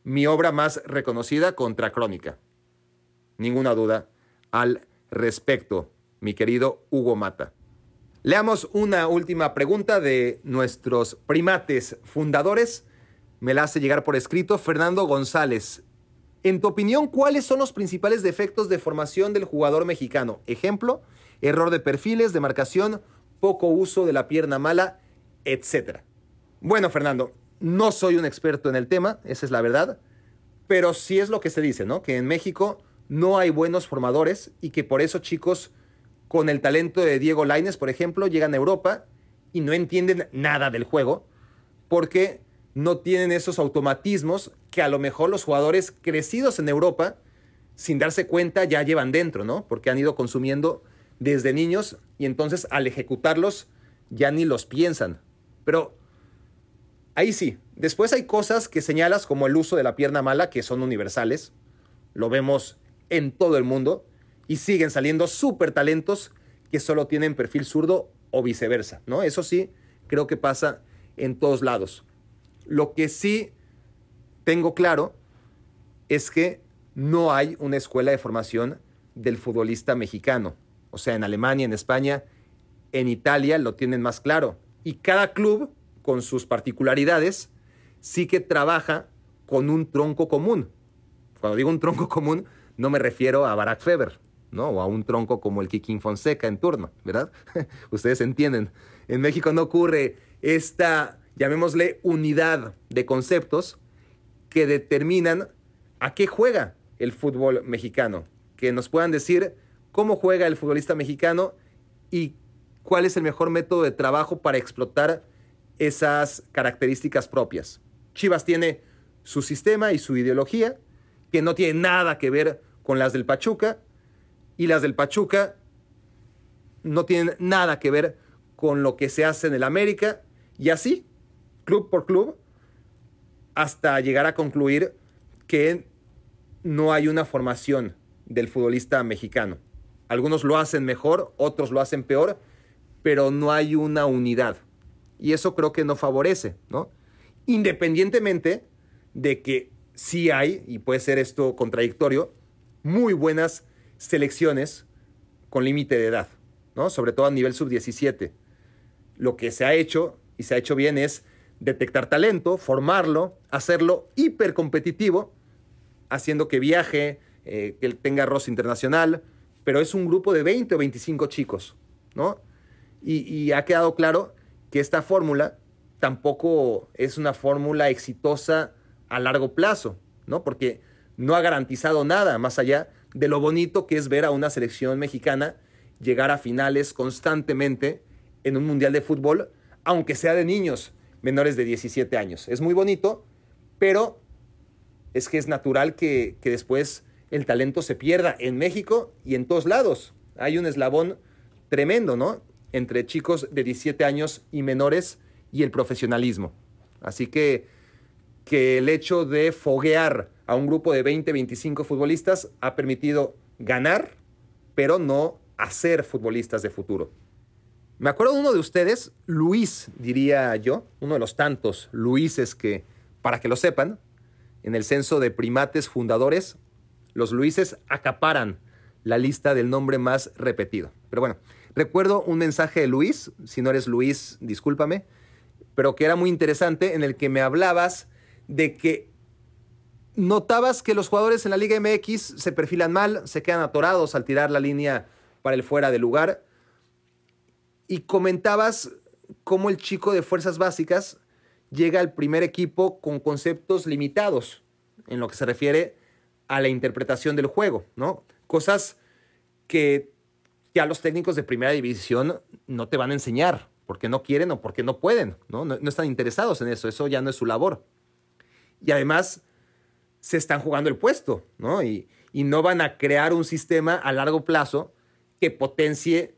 Mi obra más reconocida, Contracrónica. Ninguna duda al respecto, mi querido Hugo Mata. Leamos una última pregunta de nuestros primates fundadores. Me la hace llegar por escrito Fernando González. En tu opinión, ¿cuáles son los principales defectos de formación del jugador mexicano? Ejemplo, error de perfiles, de marcación, poco uso de la pierna mala, etc. Bueno, Fernando, no soy un experto en el tema, esa es la verdad, pero sí es lo que se dice, ¿no? Que en México no hay buenos formadores y que por eso chicos con el talento de Diego Laines, por ejemplo, llegan a Europa y no entienden nada del juego porque no tienen esos automatismos que a lo mejor los jugadores crecidos en Europa, sin darse cuenta, ya llevan dentro, ¿no? Porque han ido consumiendo desde niños y entonces al ejecutarlos ya ni los piensan. Pero ahí sí, después hay cosas que señalas como el uso de la pierna mala que son universales. Lo vemos en todo el mundo y siguen saliendo súper talentos que solo tienen perfil zurdo o viceversa, ¿no? Eso sí, creo que pasa en todos lados. Lo que sí tengo claro es que no hay una escuela de formación del futbolista mexicano. O sea, en Alemania, en España, en Italia lo tienen más claro. Y cada club, con sus particularidades, sí que trabaja con un tronco común. Cuando digo un tronco común, no me refiero a Barack Feber, ¿no? O a un tronco como el Kikín Fonseca en turno, ¿verdad? Ustedes entienden. En México no ocurre esta, llamémosle, unidad de conceptos que determinan a qué juega el fútbol mexicano. Que nos puedan decir cómo juega el futbolista mexicano y cuál es el mejor método de trabajo para explotar esas características propias. Chivas tiene su sistema y su ideología, que no tiene nada que ver con las del Pachuca, y las del Pachuca no tienen nada que ver con lo que se hace en el América y así, club por club, hasta llegar a concluir que no hay una formación del futbolista mexicano. Algunos lo hacen mejor, otros lo hacen peor, pero no hay una unidad. Y eso creo que no favorece, ¿no? Independientemente de que sí hay, y puede ser esto contradictorio, muy buenas selecciones con límite de edad, ¿no? Sobre todo a nivel sub-17. Lo que se ha hecho, y se ha hecho bien, es detectar talento, formarlo, hacerlo hipercompetitivo, haciendo que viaje, eh, que tenga roce internacional, pero es un grupo de 20 o 25 chicos, ¿no? Y, ha quedado claro que esta fórmula tampoco es una fórmula exitosa a largo plazo, ¿no? Porque no ha garantizado nada más allá de lo bonito que es ver a una selección mexicana llegar a finales constantemente en un mundial de fútbol, aunque sea de niños menores de 17 años. Es muy bonito, pero es que es natural que, que después el talento se pierda en México y en todos lados. Hay un eslabón tremendo, ¿no? Entre chicos de 17 años y menores y el profesionalismo. Así que, que el hecho de foguear a un grupo de 20, 25 futbolistas ha permitido ganar, pero no hacer futbolistas de futuro. Me acuerdo de uno de ustedes, Luis, diría yo, uno de los tantos Luises que, para que lo sepan, en el censo de primates fundadores, los Luises acaparan la lista del nombre más repetido. Pero bueno, recuerdo un mensaje de Luis, si no eres Luis, discúlpame, pero que era muy interesante, en el que me hablabas de que notabas que los jugadores en la Liga MX se perfilan mal, se quedan atorados al tirar la línea para el fuera de lugar. Y comentabas cómo el chico de fuerzas básicas llega al primer equipo con conceptos limitados en lo que se refiere a la interpretación del juego, ¿no? Cosas que ya los técnicos de primera división no te van a enseñar porque no quieren o porque no pueden, ¿no? No, están interesados en eso, eso ya no es su labor. Y además se están jugando el puesto, ¿no? Y, y no van a crear un sistema a largo plazo que potencie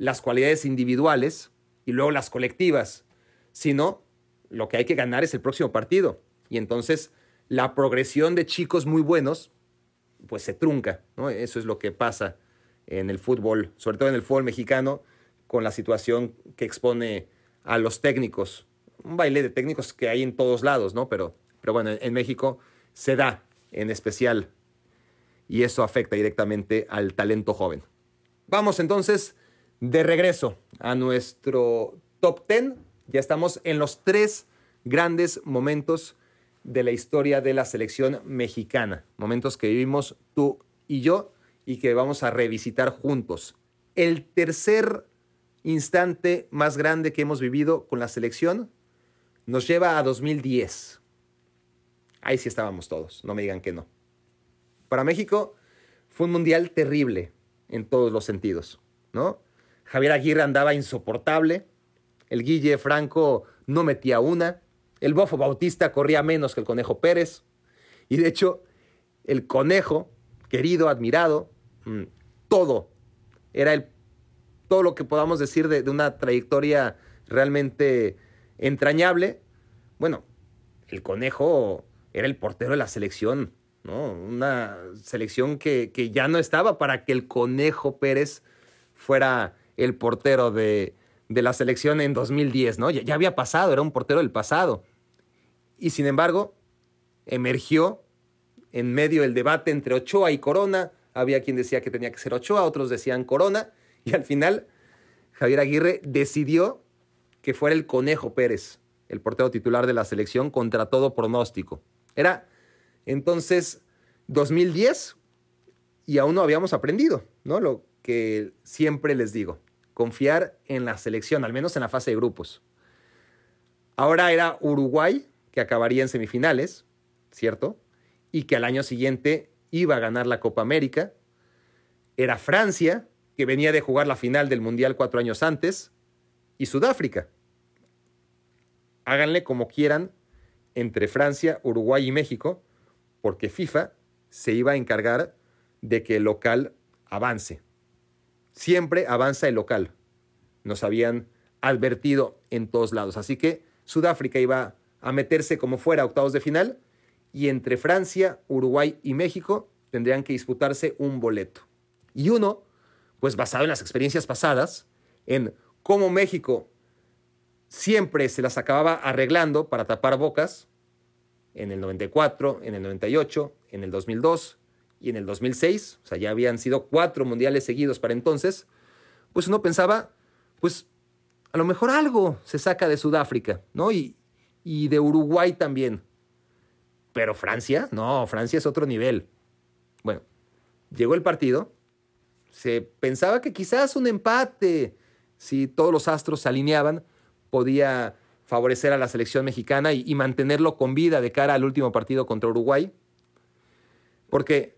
las cualidades individuales y luego las colectivas, sino lo que hay que ganar es el próximo partido. Y entonces la progresión de chicos muy buenos, pues se trunca, ¿no? Eso es lo que pasa en el fútbol, sobre todo en el fútbol mexicano, con la situación que expone a los técnicos. Un baile de técnicos que hay en todos lados, ¿no? Pero, pero bueno, en México se da en especial y eso afecta directamente al talento joven. Vamos entonces de regreso a nuestro top 10. Ya estamos en los tres grandes momentos de la historia de la selección mexicana. Momentos que vivimos tú y yo y que vamos a revisitar juntos. El tercer instante más grande que hemos vivido con la selección nos lleva a 2010. Ahí sí estábamos todos, no me digan que no. Para México fue un mundial terrible en todos los sentidos, ¿no? Javier Aguirre andaba insoportable, el Guille Franco no metía una, el Bofo Bautista corría menos que el Conejo Pérez, y de hecho, el Conejo, querido, admirado, mm, todo, era el, todo lo que podamos decir de, de una trayectoria realmente entrañable. Bueno, el Conejo era el portero de la selección, ¿no? Una selección que, que, ya no estaba para que el Conejo Pérez fuera el portero de, de la selección en 2010, ¿no? Ya, ya, había pasado, era un portero del pasado. Y sin embargo, emergió en medio del debate entre Ochoa y Corona. Había quien decía que tenía que ser Ochoa, otros decían Corona. Y al final, Javier Aguirre decidió que fuera el Conejo Pérez, el portero titular de la selección, contra todo pronóstico. Era entonces 2010 y aún no habíamos aprendido, ¿no? Lo que siempre les digo, confiar en la selección, al menos en la fase de grupos. Ahora era Uruguay, que acabaría en semifinales, ¿cierto? Y que al año siguiente iba a ganar la Copa América. Era Francia, que venía de jugar la final del Mundial cuatro años antes. Y Sudáfrica. Háganle como quieran, entre Francia, Uruguay y México, porque FIFA se iba a encargar de que el local avance. Siempre avanza el local. Nos habían advertido en todos lados. Así que Sudáfrica iba a meterse como fuera a octavos de final y entre Francia, Uruguay y México tendrían que disputarse un boleto. Y uno, pues basado en las experiencias pasadas, en cómo México siempre se las acababa arreglando para tapar bocas, en el 94, en el 98, en el 2002 y en el 2006, o sea, ya habían sido cuatro mundiales seguidos para entonces, pues uno pensaba, pues a lo mejor algo se saca de Sudáfrica, ¿no? Y, y de Uruguay también. Pero Francia, no, Francia es otro nivel. Bueno, llegó el partido, se pensaba que quizás un empate, si todos los astros se alineaban, podía favorecer a la selección mexicana y, mantenerlo con vida de cara al último partido contra Uruguay. Porque,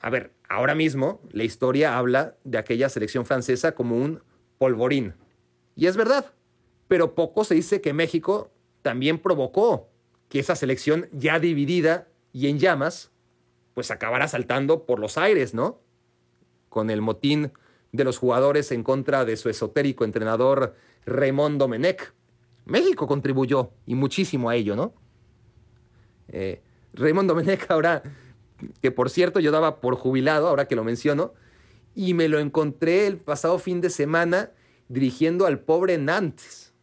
a ver, ahora mismo la historia habla de aquella selección francesa como un polvorín. Y es verdad, pero poco se dice que México también provocó que esa selección ya dividida y en llamas, pues acabara saltando por los aires, ¿no? Con el motín de los jugadores en contra de su esotérico entrenador Raymond Domenech. México contribuyó y muchísimo a ello, ¿no? Eh, Raymond Domenech ahora, que por cierto yo daba por jubilado, ahora que lo menciono, y me lo encontré el pasado fin de semana dirigiendo al pobre Nantes,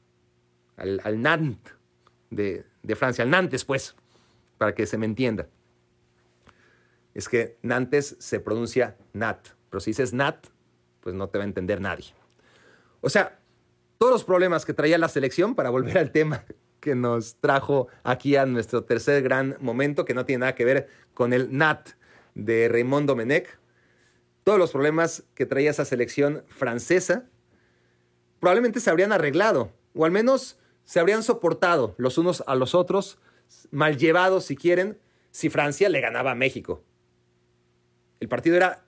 al, Nantes de, de Francia, al Nantes pues, para que se me entienda. Es que Nantes se pronuncia Nat, pero si dices Nat, pues no te va a entender nadie. O sea, todos los problemas que traía la selección, para volver al tema que nos trajo aquí a nuestro tercer gran momento, que no tiene nada que ver con el NAT de Raymond Domenech. Todos los problemas que traía esa selección francesa probablemente se habrían arreglado, o al menos se habrían soportado los unos a los otros, mal llevados si quieren, si Francia le ganaba a México. El partido era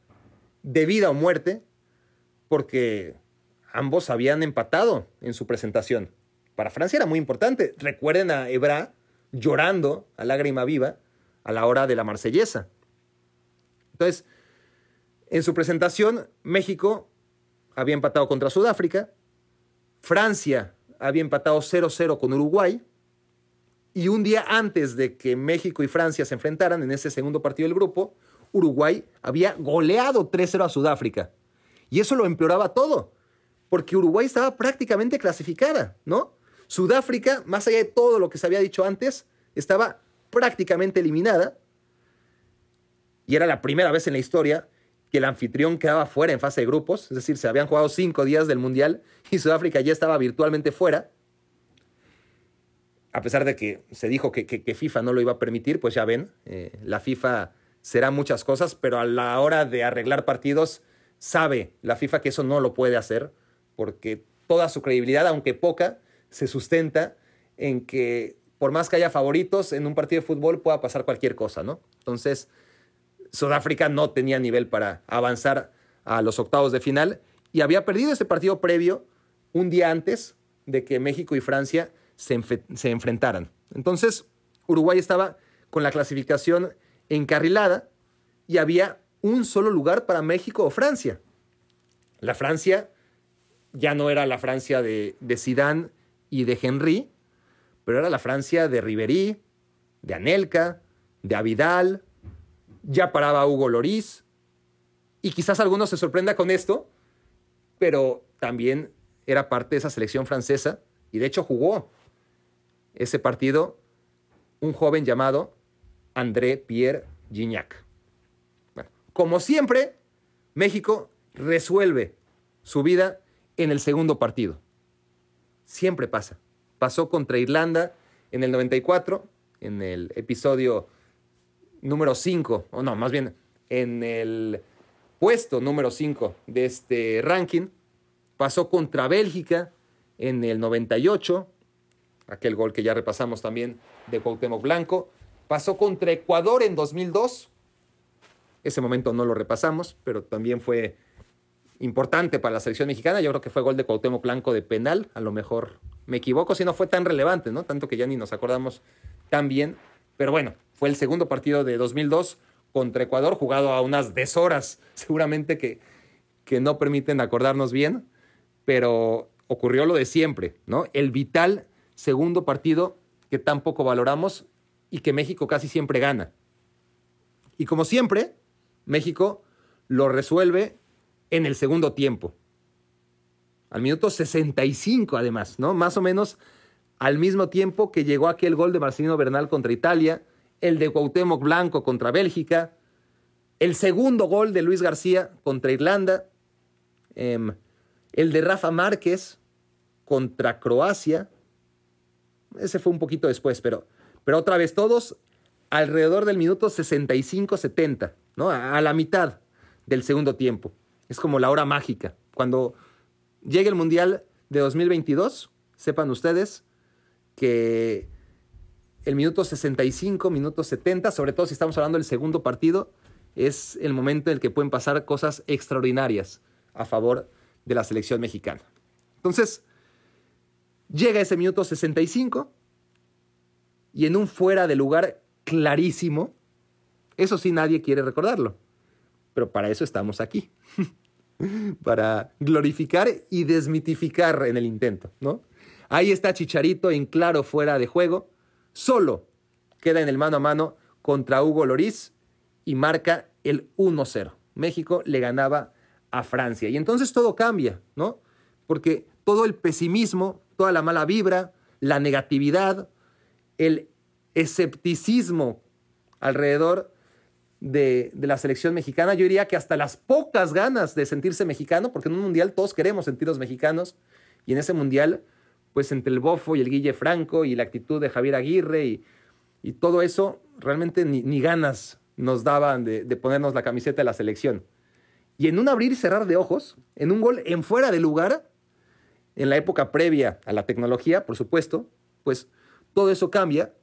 de vida o muerte porque ambos habían empatado en su presentación. Para Francia era muy importante. Recuerden a Ebra llorando a lágrima viva a la hora de la marsellesa. Entonces, en su presentación, México había empatado contra Sudáfrica, Francia había empatado 0-0 con Uruguay, y un día antes de que México y Francia se enfrentaran en ese segundo partido del grupo, Uruguay había goleado 3-0 a Sudáfrica. Y eso lo empeoraba todo, porque Uruguay estaba prácticamente clasificada, ¿no? Sudáfrica, más allá de todo lo que se había dicho antes, estaba prácticamente eliminada. Y era la primera vez en la historia que el anfitrión quedaba fuera en fase de grupos, es decir, se habían jugado cinco días del Mundial y Sudáfrica ya estaba virtualmente fuera. A pesar de que se dijo que, FIFA no lo iba a permitir, pues ya ven, eh, la FIFA será muchas cosas, pero a la hora de arreglar partidos, sabe la FIFA que eso no lo puede hacer, porque toda su credibilidad, aunque poca, se sustenta en que por más que haya favoritos en un partido de fútbol pueda pasar cualquier cosa, ¿no? Entonces, Sudáfrica no tenía nivel para avanzar a los octavos de final y había perdido ese partido previo un día antes de que México y Francia se, enfrentaran. Entonces, Uruguay estaba con la clasificación encarrilada y había un solo lugar para México o Francia. La Francia ya no era la Francia de, de Zidane y de Henry, pero era la Francia de Ribery, de Anelka, de Avidal, ya paraba Hugo Loris, y quizás algunos se sorprenda con esto, pero también era parte de esa selección francesa, y de hecho jugó ese partido un joven llamado André Pierre Gignac. como siempre, México resuelve su vida en el segundo partido. Siempre pasa. Pasó contra Irlanda en el 94, en el episodio número 5, o no, más bien en el puesto número 5 de este ranking. Pasó contra Bélgica en el 98, aquel gol que ya repasamos también de Cuauhtémoc Blanco. Pasó contra Ecuador en 2002. Ese momento no lo repasamos, pero también fue importante para la selección mexicana. Yo creo que fue gol de Cuauhtémoc Blanco de penal. A lo mejor me equivoco si no fue tan relevante, ¿no? Tanto que ya ni nos acordamos tan bien. Pero bueno, fue el segundo partido de 2002 contra Ecuador, jugado a unas deshoras, seguramente que, que no permiten acordarnos bien, pero ocurrió lo de siempre, ¿no? El vital segundo partido que tampoco valoramos y que México casi siempre gana. Y como siempre, México lo resuelve en el segundo tiempo. Al minuto 65 además, ¿no? Más o menos al mismo tiempo que llegó aquel gol de Marcelino Bernal contra Italia, el de Cuauhtémoc Blanco contra Bélgica, el segundo gol de Luis García contra Irlanda, em, el de Rafa Márquez contra Croacia, ese fue un poquito después, pero, pero otra vez todos alrededor del minuto 65-70, ¿no? A, a la mitad del segundo tiempo. Es como la hora mágica. Cuando llegue el Mundial de 2022, sepan ustedes que el minuto 65, minuto 70, sobre todo si estamos hablando del segundo partido, es el momento en el que pueden pasar cosas extraordinarias a favor de la selección mexicana. Entonces, llega ese minuto 65 y en un fuera de lugar clarísimo, eso sí nadie quiere recordarlo, pero para eso estamos aquí, para glorificar y desmitificar en el intento, ¿no? Ahí está Chicharito en claro fuera de juego, solo queda en el mano a mano contra Hugo Loris y marca el 1-0. México le ganaba a Francia. Y entonces todo cambia, ¿no? Porque todo el pesimismo, toda la mala vibra, la negatividad, el escepticismo alrededor de, de, la selección mexicana, yo diría que hasta las pocas ganas de sentirse mexicano, porque en un mundial todos queremos sentirnos mexicanos, y en ese mundial pues entre el Bofo y el Guille Franco y la actitud de Javier Aguirre y, y todo eso, realmente ni, ni ganas nos daban de, de, ponernos la camiseta de la selección. Y en un abrir y cerrar de ojos, en un gol en fuera de lugar, en la época previa a la tecnología, por supuesto, pues todo eso cambia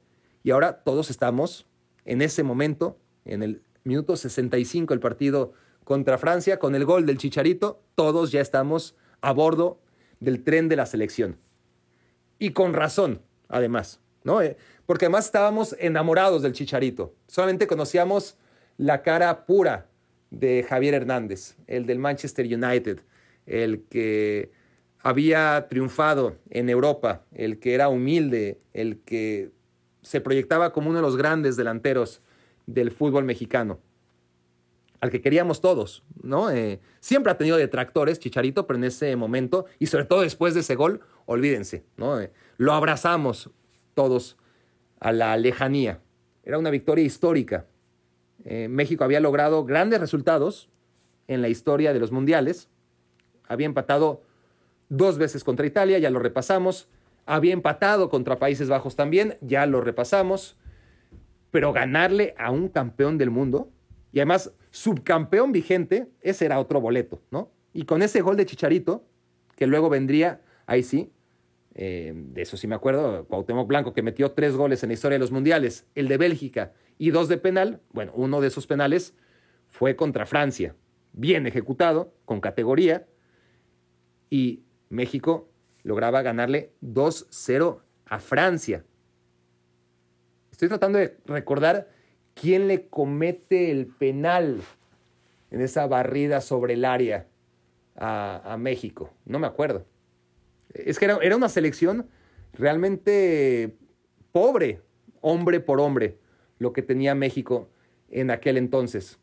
y ahora todos estamos en ese momento, en el minuto 65 el partido contra Francia, con el gol del Chicharito, todos ya estamos a bordo del tren de la selección. Y con razón, además, ¿no? Eh, porque además estábamos enamorados del Chicharito. Solamente conocíamos la cara pura de Javier Hernández, el del Manchester United, el que había triunfado en Europa, el que era humilde, el que se proyectaba como uno de los grandes delanteros del fútbol mexicano, al que queríamos todos, ¿no? Eh, siempre ha tenido detractores, Chicharito, pero en ese momento, y sobre todo después de ese gol, olvídense, ¿no? Eh, lo abrazamos todos a la lejanía. Era una victoria histórica. Eh, México había logrado grandes resultados en la historia de los mundiales. Había empatado dos veces contra Italia, ya lo repasamos. Había empatado contra Países Bajos también, ya lo repasamos. Pero ganarle a un campeón del mundo, y además subcampeón vigente, ese era otro boleto, ¿no? Y con ese gol de Chicharito, que luego vendría, ahí sí, eh, de eso sí me acuerdo, Cuauhtémoc Blanco, que metió tres goles en la historia de los mundiales, el de Bélgica y dos de penal, bueno, uno de esos penales fue contra Francia, bien ejecutado, con categoría, y México lograba ganarle 2-0 a Francia. Estoy tratando de recordar quién le comete el penal en esa barrida sobre el área a, México. No me acuerdo. Es que era, era, una selección realmente pobre, hombre por hombre, lo que tenía México en aquel entonces.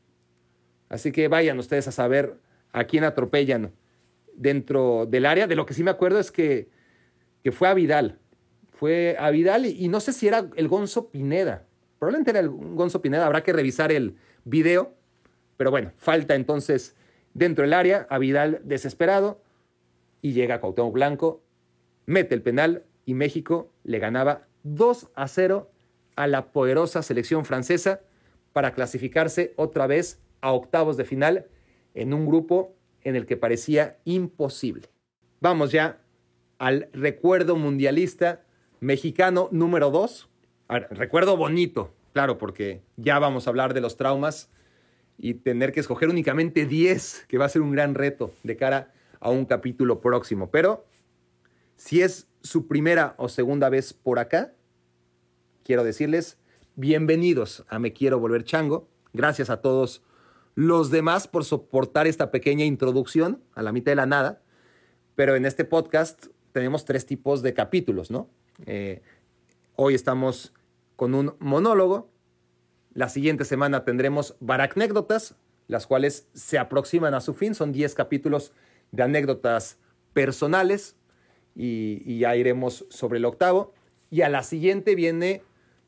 Así que vayan ustedes a saber a quién atropellan dentro del área. De lo que sí me acuerdo es que, que fue a Vidal. Fue a Vidal y, no sé si era el Gonzo Pineda Probablemente era el Gonzo Pineda, habrá que revisar el video. Pero bueno, falta entonces dentro del área a Vidal desesperado y llega Cuauhtémoc Blanco, mete el penal y México le ganaba 2 a 0 a la poderosa selección francesa para clasificarse otra vez a octavos de final en un grupo en el que parecía imposible. Vamos ya al recuerdo mundialista mexicano número 2, recuerdo bonito, claro, porque ya vamos a hablar de los traumas y tener que escoger únicamente 10, que va a ser un gran reto de cara a un capítulo próximo. Pero si es su primera o segunda vez por acá, quiero decirles bienvenidos a Me Quiero Volver Chango. Gracias a todos los demás por soportar esta pequeña introducción a la mitad de la nada. Pero en este podcast tenemos tres tipos de capítulos, ¿no? Eh, hoy estamos con un monólogo. La siguiente semana tendremos baracnécdotas, las cuales se aproximan a su fin. Son 10 capítulos de anécdotas personales y, ya iremos sobre el octavo. Y a la siguiente viene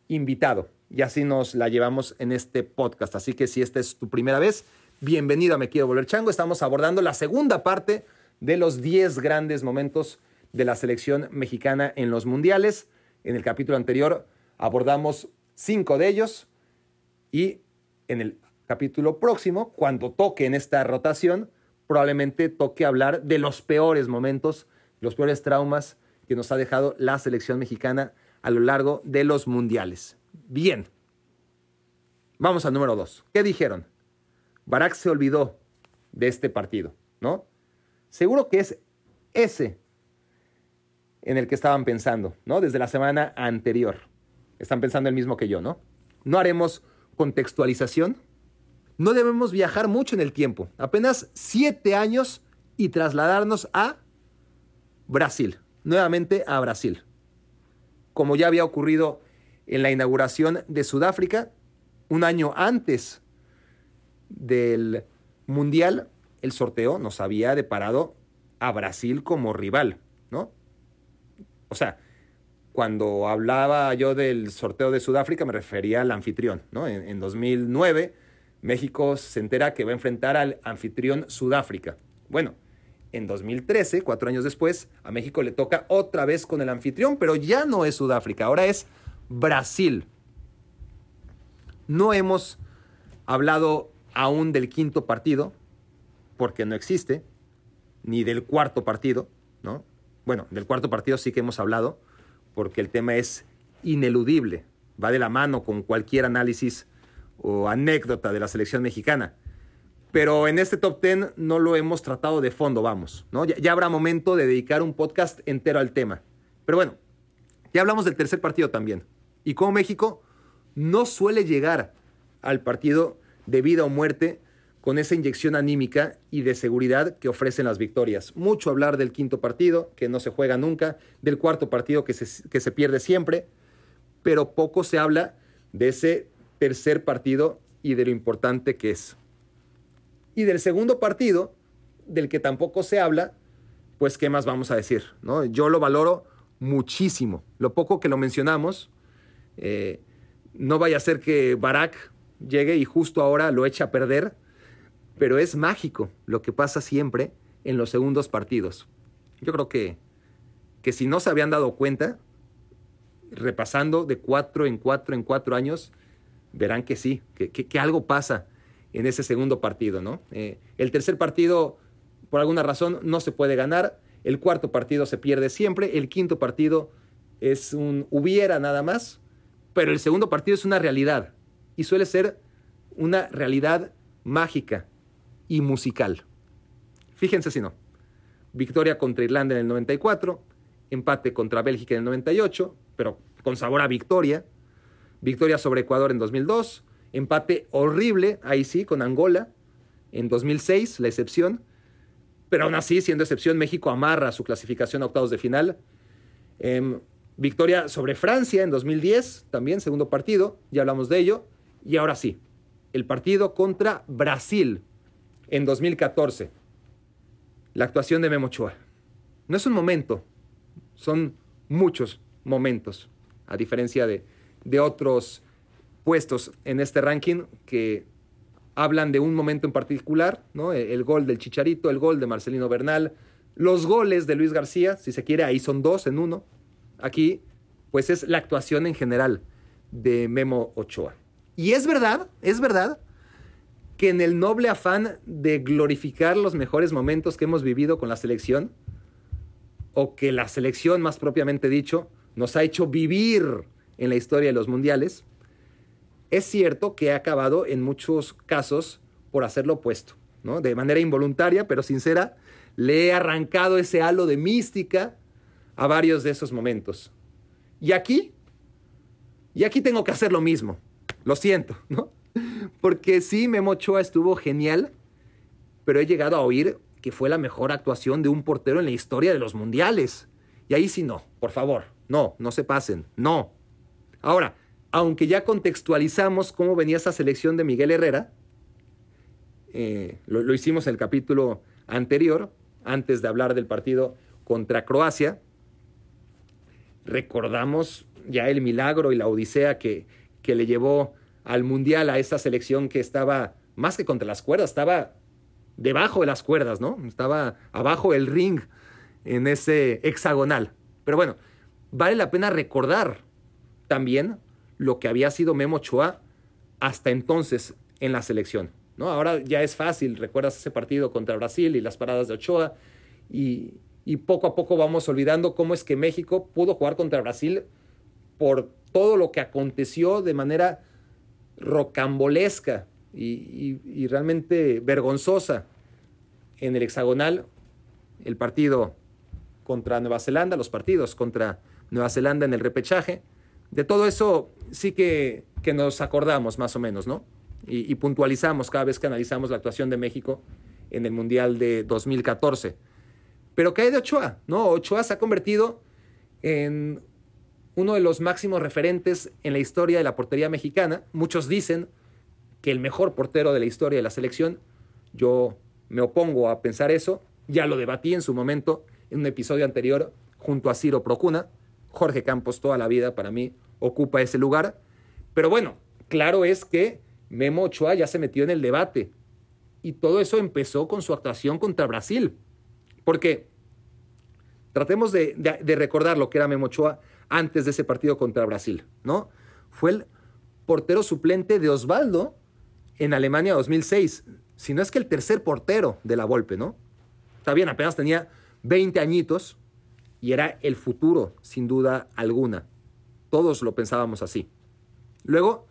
invitado. Y así nos la llevamos en este podcast. Así que si esta es tu primera vez, bienvenido a Me Quiero Volver Chango. Estamos abordando la segunda parte de los 10 grandes momentos de la selección mexicana en los mundiales. En el capítulo anterior abordamos cinco de ellos y en el capítulo próximo, cuando toque en esta rotación, probablemente toque hablar de los peores momentos, los peores traumas que nos ha dejado la selección mexicana a lo largo de los mundiales. Bien, vamos al número dos. ¿Qué dijeron? Barack se olvidó de este partido, ¿no? Seguro que es ese en el que estaban pensando, ¿no? Desde la semana anterior. Están pensando el mismo que yo, ¿no? No haremos contextualización. No debemos viajar mucho en el tiempo, apenas siete años y trasladarnos a Brasil, nuevamente a Brasil. Como ya había ocurrido en la inauguración de Sudáfrica, un año antes del Mundial, el sorteo nos había deparado a Brasil como rival. O sea, cuando hablaba yo del sorteo de Sudáfrica me refería al anfitrión. ¿no? En, en, 2009 México se entera que va a enfrentar al anfitrión Sudáfrica. Bueno, en 2013, cuatro años después, a México le toca otra vez con el anfitrión, pero ya no es Sudáfrica, ahora es Brasil. No hemos hablado aún del quinto partido, porque no existe, ni del cuarto partido, ¿no? Bueno, del cuarto partido sí que hemos hablado, porque el tema es ineludible, va de la mano con cualquier análisis o anécdota de la selección mexicana. Pero en este top 10 no lo hemos tratado de fondo, vamos, ¿no? Ya, ya habrá momento de dedicar un podcast entero al tema. Pero bueno, ya hablamos del tercer partido también. Y como México no suele llegar al partido de vida o muerte con esa inyección anímica y de seguridad que ofrecen las victorias. Mucho hablar del quinto partido, que no se juega nunca, del cuarto partido que se, que se pierde siempre, pero poco se habla de ese tercer partido y de lo importante que es. Y del segundo partido, del que tampoco se habla, pues qué más vamos a decir, ¿no? Yo lo valoro muchísimo. Lo poco que lo mencionamos, eh, no vaya a ser que Barack llegue y justo ahora lo eche a perder pero es mágico lo que pasa siempre en los segundos partidos. Yo creo que, que si no se habían dado cuenta, repasando de cuatro en cuatro en cuatro años, verán que sí, que, que, algo pasa en ese segundo partido. ¿no? Eh, el tercer partido, por alguna razón, no se puede ganar. El cuarto partido se pierde siempre. El quinto partido es un hubiera nada más. Pero el segundo partido es una realidad. Y suele ser una realidad mágica y musical. Fíjense si no. Victoria contra Irlanda en el 94, empate contra Bélgica en el 98, pero con sabor a victoria. Victoria sobre Ecuador en 2002, empate horrible, ahí sí, con Angola en 2006, la excepción. Pero aún así, siendo excepción, México amarra su clasificación a octavos de final. Em, victoria sobre Francia en 2010, también segundo partido, ya hablamos de ello. Y ahora sí, el partido contra Brasil en 2014. La actuación de Memo Ochoa. No es un momento, son muchos momentos, a diferencia de, de otros puestos en este ranking que hablan de un momento en particular, ¿no? El, gol del Chicharito, el gol de Marcelino Bernal, los goles de Luis García, si se quiere, ahí son dos en uno. Aquí, pues es la actuación en general de Memo Ochoa. Y es verdad, es verdad que en el noble afán de glorificar los mejores momentos que hemos vivido con la selección, o que la selección, más propiamente dicho, nos ha hecho vivir en la historia de los mundiales, es cierto que ha acabado en muchos casos por hacer lo opuesto, ¿no? De manera involuntaria, pero sincera, le he arrancado ese halo de mística a varios de esos momentos. Y aquí, y aquí tengo que hacer lo mismo. Lo siento, ¿no? Porque sí, Memo Ochoa estuvo genial, pero he llegado a oír que fue la mejor actuación de un portero en la historia de los mundiales. Y ahí sí no, por favor, no, no se pasen, no. Ahora, aunque ya contextualizamos cómo venía esa selección de Miguel Herrera, eh, lo, lo hicimos en el capítulo anterior, antes de hablar del partido contra Croacia, recordamos ya el milagro y la odisea que, que le llevó al Mundial a esa selección que estaba más que contra las cuerdas, estaba debajo de las cuerdas, ¿no? Estaba abajo del ring en ese hexagonal. Pero bueno, vale la pena recordar también lo que había sido Memo Ochoa hasta entonces en la selección. ¿no? Ahora ya es fácil, recuerdas ese partido contra Brasil y las paradas de Ochoa, y, y poco a poco vamos olvidando cómo es que México pudo jugar contra Brasil por todo lo que aconteció de manera rocambolesca y, realmente vergonzosa en el hexagonal el partido contra Nueva Zelanda, los partidos contra Nueva Zelanda en el repechaje. De todo eso sí que, que nos acordamos más o menos, ¿no? Y, puntualizamos cada vez que analizamos la actuación de México en el Mundial de 2014. Pero ¿qué hay de Ochoa? ¿No? Ochoa se ha convertido en uno de los máximos referentes en la historia de la portería mexicana. Muchos dicen que el mejor portero de la historia de la selección. Yo me opongo a pensar eso. Ya lo debatí en su momento en un episodio anterior junto a Ciro Procuna. Jorge Campos toda la vida para mí ocupa ese lugar. Pero bueno, claro es que Memo Ochoa ya se metió en el debate. Y todo eso empezó con su actuación contra Brasil. Porque tratemos de, recordar lo que era Memo Ochoa antes de ese partido contra Brasil, ¿no? Fue el portero suplente de Osvaldo en Alemania 2006, si no es que el tercer portero de la Volpe, ¿no? Está bien, apenas tenía 20 añitos y era el futuro, sin duda alguna. Todos lo pensábamos así. Luego,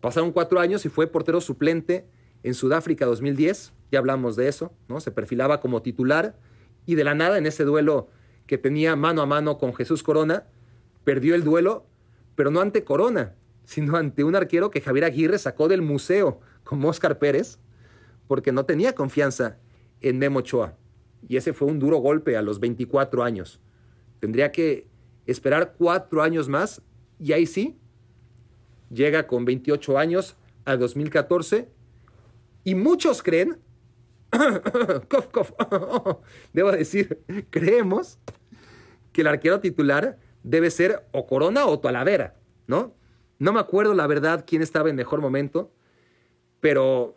pasaron cuatro años y fue portero suplente en Sudáfrica 2010, ya hablamos de eso, ¿no? Se perfilaba como titular y de la nada en ese duelo que tenía mano a mano con Jesús Corona, perdió el duelo, pero no ante Corona, sino ante un arquero que Javier Aguirre sacó del museo como Oscar Pérez, porque no tenía confianza en Memo Ochoa. Y ese fue un duro golpe a los 24 años. Tendría que esperar cuatro años más y ahí sí, llega con 28 años a 2014 y muchos creen, debo decir, creemos que el arquero titular debe ser o Corona o Talavera, ¿no? No me acuerdo la verdad quién estaba en mejor momento, pero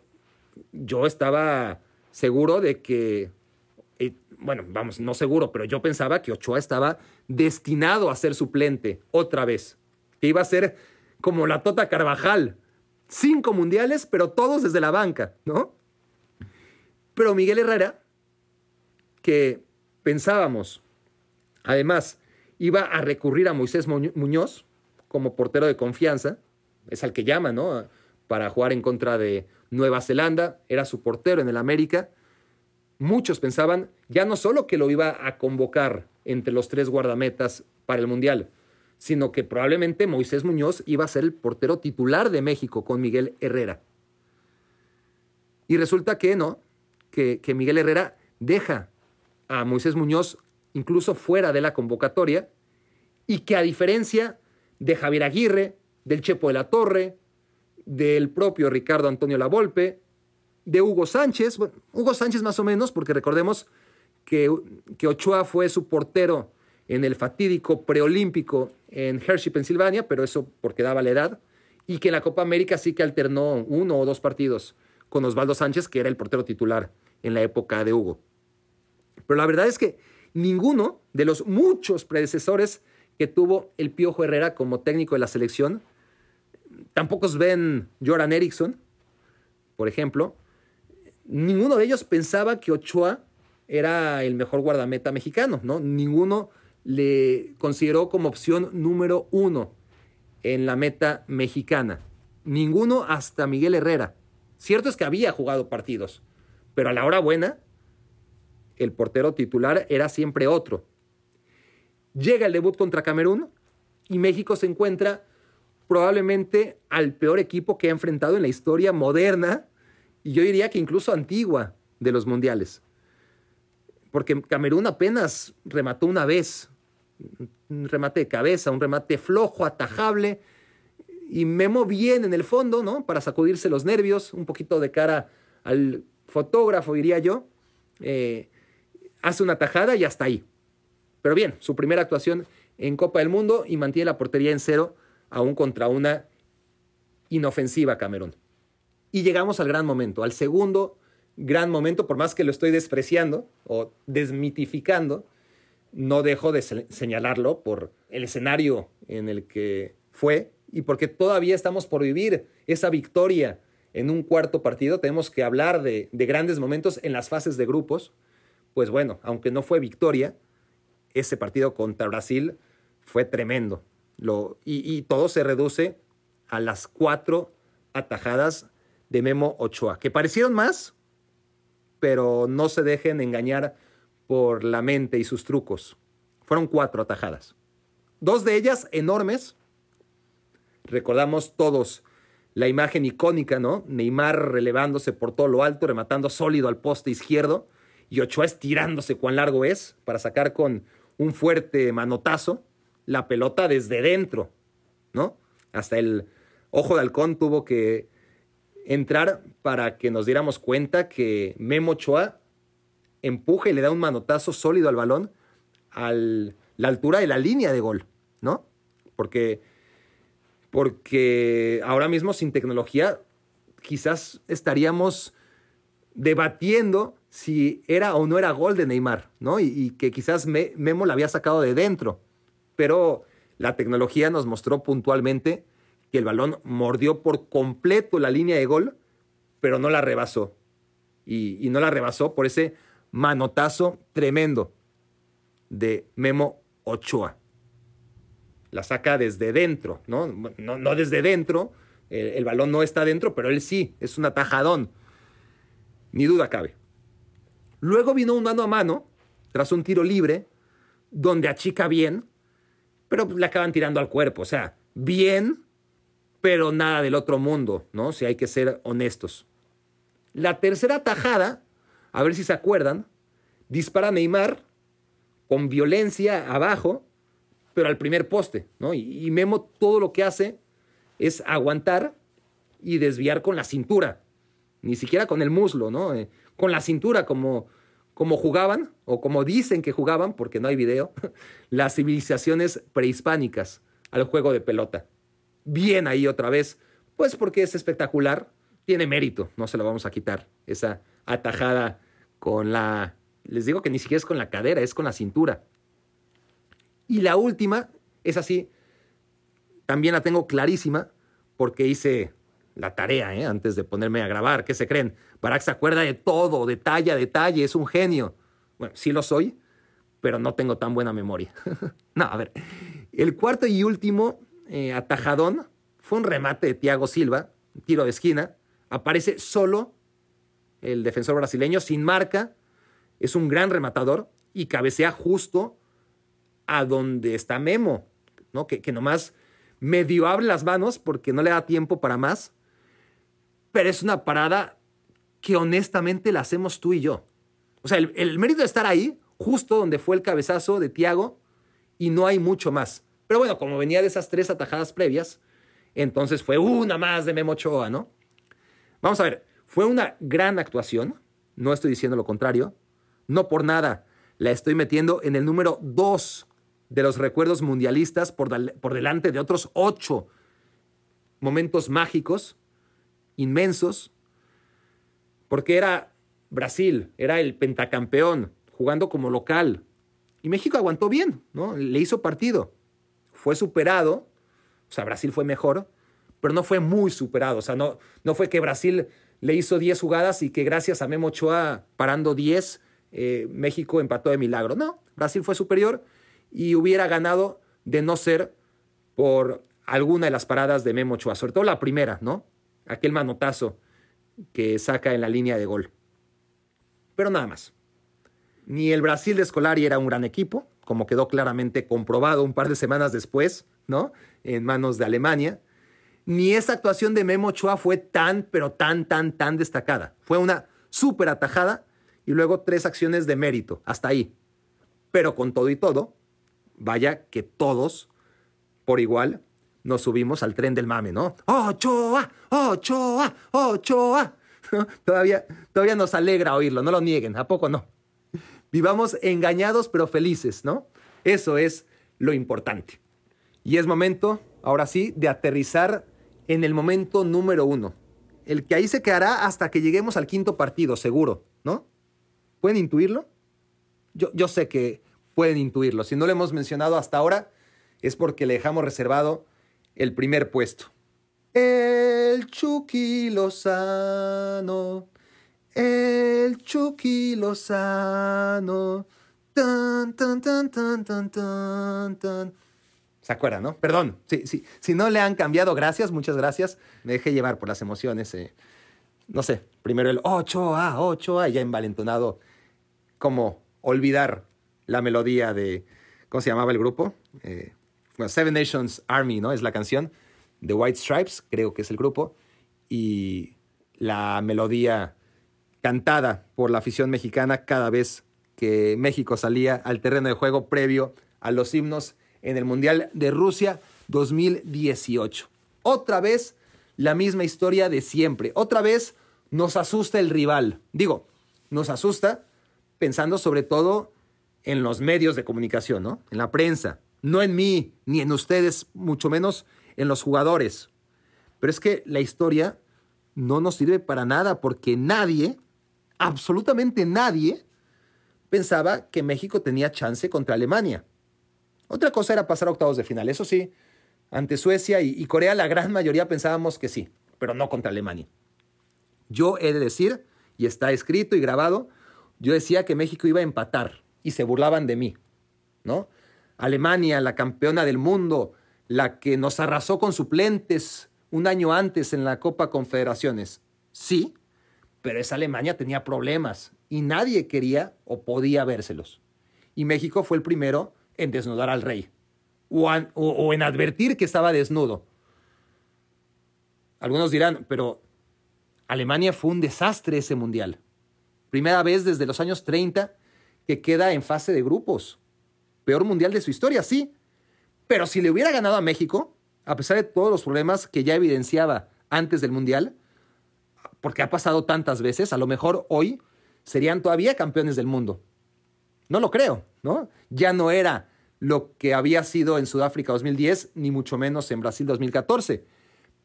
yo estaba seguro de que, bueno, vamos, no seguro, pero yo pensaba que Ochoa estaba destinado a ser suplente otra vez, que iba a ser como la Tota Carvajal, cinco mundiales, pero todos desde la banca, ¿no? Pero Miguel Herrera, que pensábamos, además, iba a recurrir a Moisés Muñoz como portero de confianza, es al que llama, ¿no? Para jugar en contra de Nueva Zelanda, era su portero en el América. Muchos pensaban ya no solo que lo iba a convocar entre los tres guardametas para el Mundial, sino que probablemente Moisés Muñoz iba a ser el portero titular de México con Miguel Herrera. Y resulta que no, que, que Miguel Herrera deja a Moisés Muñoz incluso fuera de la convocatoria, y que a diferencia de Javier Aguirre, del Chepo de la Torre, del propio Ricardo Antonio Lavolpe, de Hugo Sánchez, Hugo Sánchez más o menos, porque recordemos que, que Ochoa fue su portero en el fatídico preolímpico en Hershey, Pensilvania, pero eso porque daba la edad, y que en la Copa América sí que alternó uno o dos partidos con Osvaldo Sánchez, que era el portero titular en la época de Hugo. Pero la verdad es que ninguno de los muchos predecesores que tuvo el Piojo Herrera como técnico de la selección, tampoco ven Joran Eriksson, por ejemplo, ninguno de ellos pensaba que Ochoa era el mejor guardameta mexicano, ¿no? Ninguno le consideró como opción número uno en la meta mexicana. Ninguno hasta Miguel Herrera. Cierto es que había jugado partidos, pero a la hora buena el portero titular era siempre otro. Llega el debut contra Camerún y México se encuentra probablemente al peor equipo que ha enfrentado en la historia moderna y yo diría que incluso antigua de los mundiales. Porque Camerún apenas remató una vez, un remate de cabeza, un remate flojo, atajable, y Memo bien en el fondo, ¿no? Para sacudirse los nervios, un poquito de cara al fotógrafo, diría yo. Eh, hace una tajada y hasta ahí. Pero bien, su primera actuación en Copa del Mundo y mantiene la portería en cero, aún contra una inofensiva Camerún. Y llegamos al gran momento, al segundo gran momento, por más que lo estoy despreciando o desmitificando, no dejo de señalarlo por el escenario en el que fue y porque todavía estamos por vivir esa victoria en un cuarto partido. Tenemos que hablar de, de grandes momentos en las fases de grupos pues bueno, aunque no fue victoria, ese partido contra Brasil fue tremendo. Y, todo se reduce a las cuatro atajadas de Memo Ochoa, que parecieron más, pero no se dejen engañar por la mente y sus trucos. Fueron cuatro atajadas. Dos de ellas enormes. Recordamos todos la imagen icónica, ¿no? Neymar relevándose por todo lo alto, rematando sólido al poste izquierdo y Ochoa estirándose cuán largo es para sacar con un fuerte manotazo la pelota desde dentro, ¿no? Hasta el ojo de halcón tuvo que entrar para que nos diéramos cuenta que Memo Ochoa empuja y le da un manotazo sólido al balón a la altura de la línea de gol, ¿no? Porque, porque ahora mismo sin tecnología quizás estaríamos debatiendo si era o no era gol de Neymar, ¿no? Y, que quizás Memo la había sacado de dentro. Pero la tecnología nos mostró puntualmente que el balón mordió por completo la línea de gol, pero no la rebasó. Y, no la rebasó por ese manotazo tremendo de Memo Ochoa. La saca desde dentro, ¿no? No, desde dentro, el, balón no está dentro, pero él sí, es un atajadón. Ni duda cabe. Luego vino un mano a mano, tras un tiro libre, donde achica bien, pero le acaban tirando al cuerpo. O sea, bien, pero nada del otro mundo, ¿no? Si hay que ser honestos. La tercera tajada, a ver si se acuerdan, dispara Neymar con violencia abajo, pero al primer poste, ¿no? Y, Memo todo lo que hace es aguantar y desviar con la cintura, ni siquiera con el muslo, ¿no? Eh, con la cintura, como, como jugaban, o como dicen que jugaban, porque no hay video, las civilizaciones prehispánicas al juego de pelota. Bien ahí otra vez, pues porque es espectacular, tiene mérito, no se lo vamos a quitar, esa atajada con la les digo que ni siquiera es con la cadera, es con la cintura. Y la última es así, también la tengo clarísima porque hice la tarea ¿eh? antes de ponerme a grabar. ¿Qué se creen? Barack se acuerda de todo, detalle a detalle, es un genio. Bueno, sí lo soy, pero no tengo tan buena memoria. no, a ver. El cuarto y último eh, atajadón fue un remate de Thiago Silva, tiro de esquina. Aparece solo el defensor brasileño, sin marca, es un gran rematador y cabecea justo a donde está Memo, ¿no? Que, que nomás medio abre las manos porque no le da tiempo para más, pero es una parada que honestamente la hacemos tú y yo. O sea, el, mérito de estar ahí, justo donde fue el cabezazo de Tiago, y no hay mucho más. Pero bueno, como venía de esas tres atajadas previas, entonces fue una más de Memo Ochoa, ¿no? Vamos a ver, fue una gran actuación, no estoy diciendo lo contrario, no por nada. La estoy metiendo en el número dos de los recuerdos mundialistas por, por delante de otros ocho momentos mágicos, inmensos, porque era Brasil, era el pentacampeón, jugando como local. Y México aguantó bien, ¿no? Le hizo partido. Fue superado, o sea, Brasil fue mejor, pero no fue muy superado. O sea, no, no fue que Brasil le hizo 10 jugadas y que gracias a Memo Ochoa parando 10 eh, México empató de milagro. No, Brasil fue superior y hubiera ganado de no ser por alguna de las paradas de Memo Ochoa, sobre todo la primera, ¿no? Aquel manotazo que saca en la línea de gol. Pero nada más. Ni el Brasil de Scolari era un gran equipo, como quedó claramente comprobado un par de semanas después, ¿no? En manos de Alemania. Ni esa actuación de Memo Ochoa fue tan, pero tan, tan, tan destacada. Fue una súper atajada y luego tres acciones de mérito, hasta ahí. Pero con todo y todo, vaya que todos, por igual, nos subimos al tren del mame, ¿no? ¡Ochoa! ¡Ochoa! ¡Ochoa! todavía, todavía nos alegra oírlo, no lo nieguen, ¿a poco no? Vivamos engañados pero felices, ¿no? Eso es lo importante. Y es momento, ahora sí, de aterrizar en el momento número uno. El que ahí se quedará hasta que lleguemos al quinto partido, seguro, ¿no? ¿Pueden intuirlo? Yo, yo sé que pueden intuirlo. Si no lo hemos mencionado hasta ahora, es porque le dejamos reservado el primer puesto. El Chucky Lozano, el Chucky Lozano. Tan, tan, tan, tan, tan, tan, tan. ¿Se acuerdan, no? Perdón, sí, sí. si no le han cambiado, gracias, muchas gracias. Me dejé llevar por las emociones. Eh. No sé, primero el 8A, 8A, ya envalentonado como olvidar la melodía de, ¿cómo se llamaba el grupo? Eh, bueno, Seven Nations Army, ¿no? Es la canción. The White Stripes, creo que es el grupo. Y la melodía cantada por la afición mexicana cada vez que México salía al terreno de juego previo a los himnos en el Mundial de Rusia 2018. Otra vez la misma historia de siempre. Otra vez nos asusta el rival. Digo, nos asusta pensando sobre todo en los medios de comunicación, ¿no? En la prensa, no en mí, ni en ustedes, mucho menos en los jugadores. Pero es que la historia no nos sirve para nada porque nadie absolutamente nadie pensaba que México tenía chance contra Alemania. Otra cosa era pasar a octavos de final, eso sí, ante Suecia y, Corea la gran mayoría pensábamos que sí, pero no contra Alemania. Yo he de decir, y está escrito y grabado, yo decía que México iba a empatar y se burlaban de mí, ¿no? Alemania, la campeona del mundo, la que nos arrasó con suplentes un año antes en la Copa Confederaciones. Sí, pero esa Alemania tenía problemas y nadie quería o podía vérselos. Y México fue el primero en desnudar al rey o, o en advertir que estaba desnudo. Algunos dirán, pero Alemania fue un desastre ese mundial. Primera vez desde los años 30 que queda en fase de grupos. Peor mundial de su historia, sí. Pero si le hubiera ganado a México, a pesar de todos los problemas que ya evidenciaba antes del mundial, porque ha pasado tantas veces, a lo mejor hoy serían todavía campeones del mundo. No lo creo, ¿no? Ya no era lo que había sido en Sudáfrica 2010, ni mucho menos en Brasil 2014.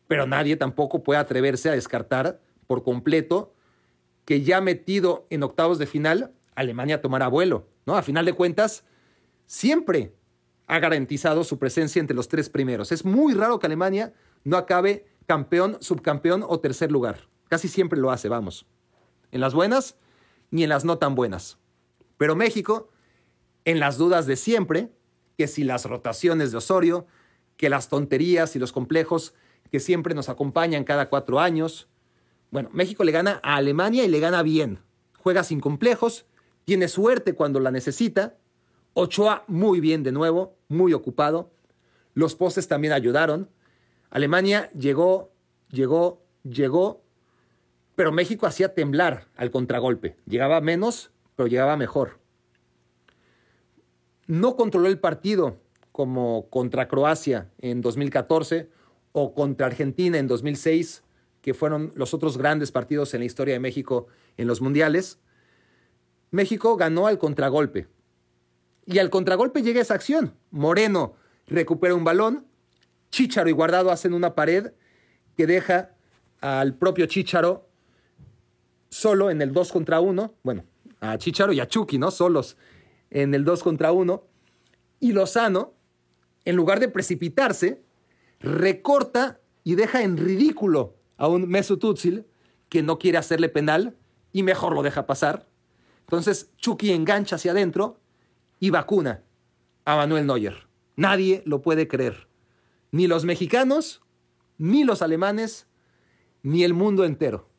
Pero nadie tampoco puede atreverse a descartar por completo que ya metido en octavos de final, Alemania tomará vuelo, ¿no? A final de cuentas, siempre ha garantizado su presencia entre los tres primeros. Es muy raro que Alemania no acabe campeón, subcampeón o tercer lugar. Casi siempre lo hace, vamos. En las buenas ni en las no tan buenas. Pero México, en las dudas de siempre, que si las rotaciones de Osorio, que las tonterías y los complejos que siempre nos acompañan cada cuatro años, bueno, México le gana a Alemania y le gana bien. Juega sin complejos, tiene suerte cuando la necesita. Ochoa muy bien de nuevo, muy ocupado. Los postes también ayudaron. Alemania llegó, llegó, llegó, pero México hacía temblar al contragolpe. Llegaba menos, pero llegaba mejor. No controló el partido como contra Croacia en 2014 o contra Argentina en 2006 que fueron los otros grandes partidos en la historia de México en los mundiales, México ganó al contragolpe. Y al contragolpe llega esa acción. Moreno recupera un balón, Chicharo y Guardado hacen una pared que deja al propio Chicharo solo en el 2 contra 1. Bueno, a Chicharo y a Chucky, ¿no? Solos en el 2 contra 1. Y Lozano, en lugar de precipitarse, recorta y deja en ridículo a un Mesut Özil que no quiere hacerle penal y mejor lo deja pasar. Entonces Chucky engancha hacia adentro y vacuna a Manuel Neuer. Nadie lo puede creer. Ni los mexicanos, ni los alemanes, ni el mundo entero.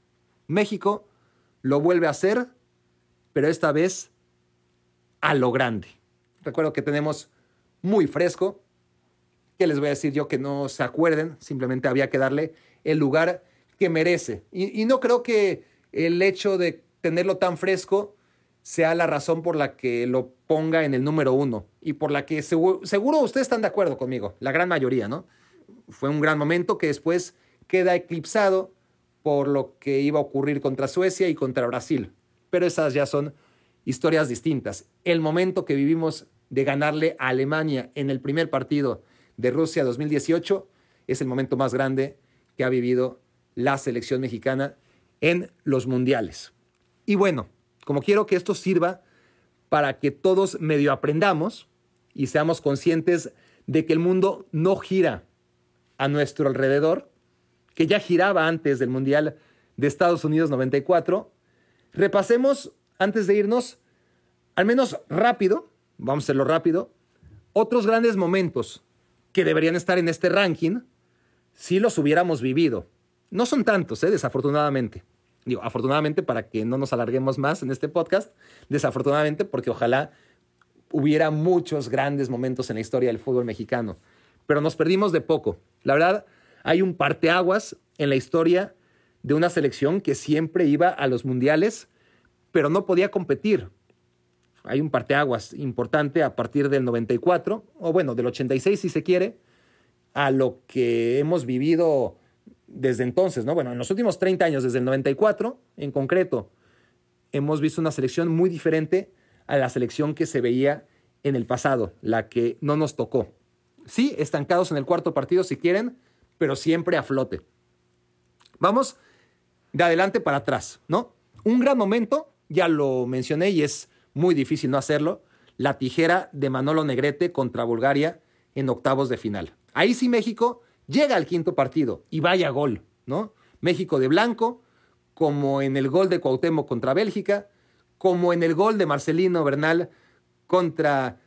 México lo vuelve a hacer, pero esta vez a lo grande. Recuerdo que tenemos muy fresco. ¿Qué les voy a decir yo que no se acuerden? Simplemente había que darle el lugar que merece. Y, no creo que el hecho de tenerlo tan fresco sea la razón por la que lo ponga en el número uno y por la que seguro, ustedes están de acuerdo conmigo, la gran mayoría, ¿no? Fue un gran momento que después queda eclipsado por lo que iba a ocurrir contra Suecia y contra Brasil. Pero esas ya son historias distintas. El momento que vivimos de ganarle a Alemania en el primer partido de Rusia 2018 es el momento más grande que ha vivido la selección mexicana en los mundiales. Y bueno, como quiero que esto sirva para que todos medio aprendamos y seamos conscientes de que el mundo no gira a nuestro alrededor, que ya giraba antes del Mundial de Estados Unidos 94, repasemos antes de irnos, al menos rápido, vamos a hacerlo rápido, otros grandes momentos que deberían estar en este ranking si los hubiéramos vivido. No son tantos, ¿eh? desafortunadamente. Digo, afortunadamente para que no nos alarguemos más en este podcast, desafortunadamente porque ojalá hubiera muchos grandes momentos en la historia del fútbol mexicano, pero nos perdimos de poco. La verdad, hay un parteaguas en la historia de una selección que siempre iba a los mundiales, pero no podía competir. Hay un parteaguas importante a partir del 94, o bueno, del 86 si se quiere, a lo que hemos vivido desde entonces, ¿no? Bueno, en los últimos 30 años, desde el 94 en concreto, hemos visto una selección muy diferente a la selección que se veía en el pasado, la que no nos tocó. Sí, estancados en el cuarto partido si quieren, pero siempre a flote. Vamos de adelante para atrás, ¿no? Un gran momento, ya lo mencioné y es muy difícil no hacerlo, la tijera de Manolo Negrete contra Bulgaria en octavos de final. Ahí sí México llega al quinto partido y vaya gol, ¿no? México de blanco, como en el gol de Cuauhtémoc contra Bélgica, como en el gol de Marcelino Bernal contra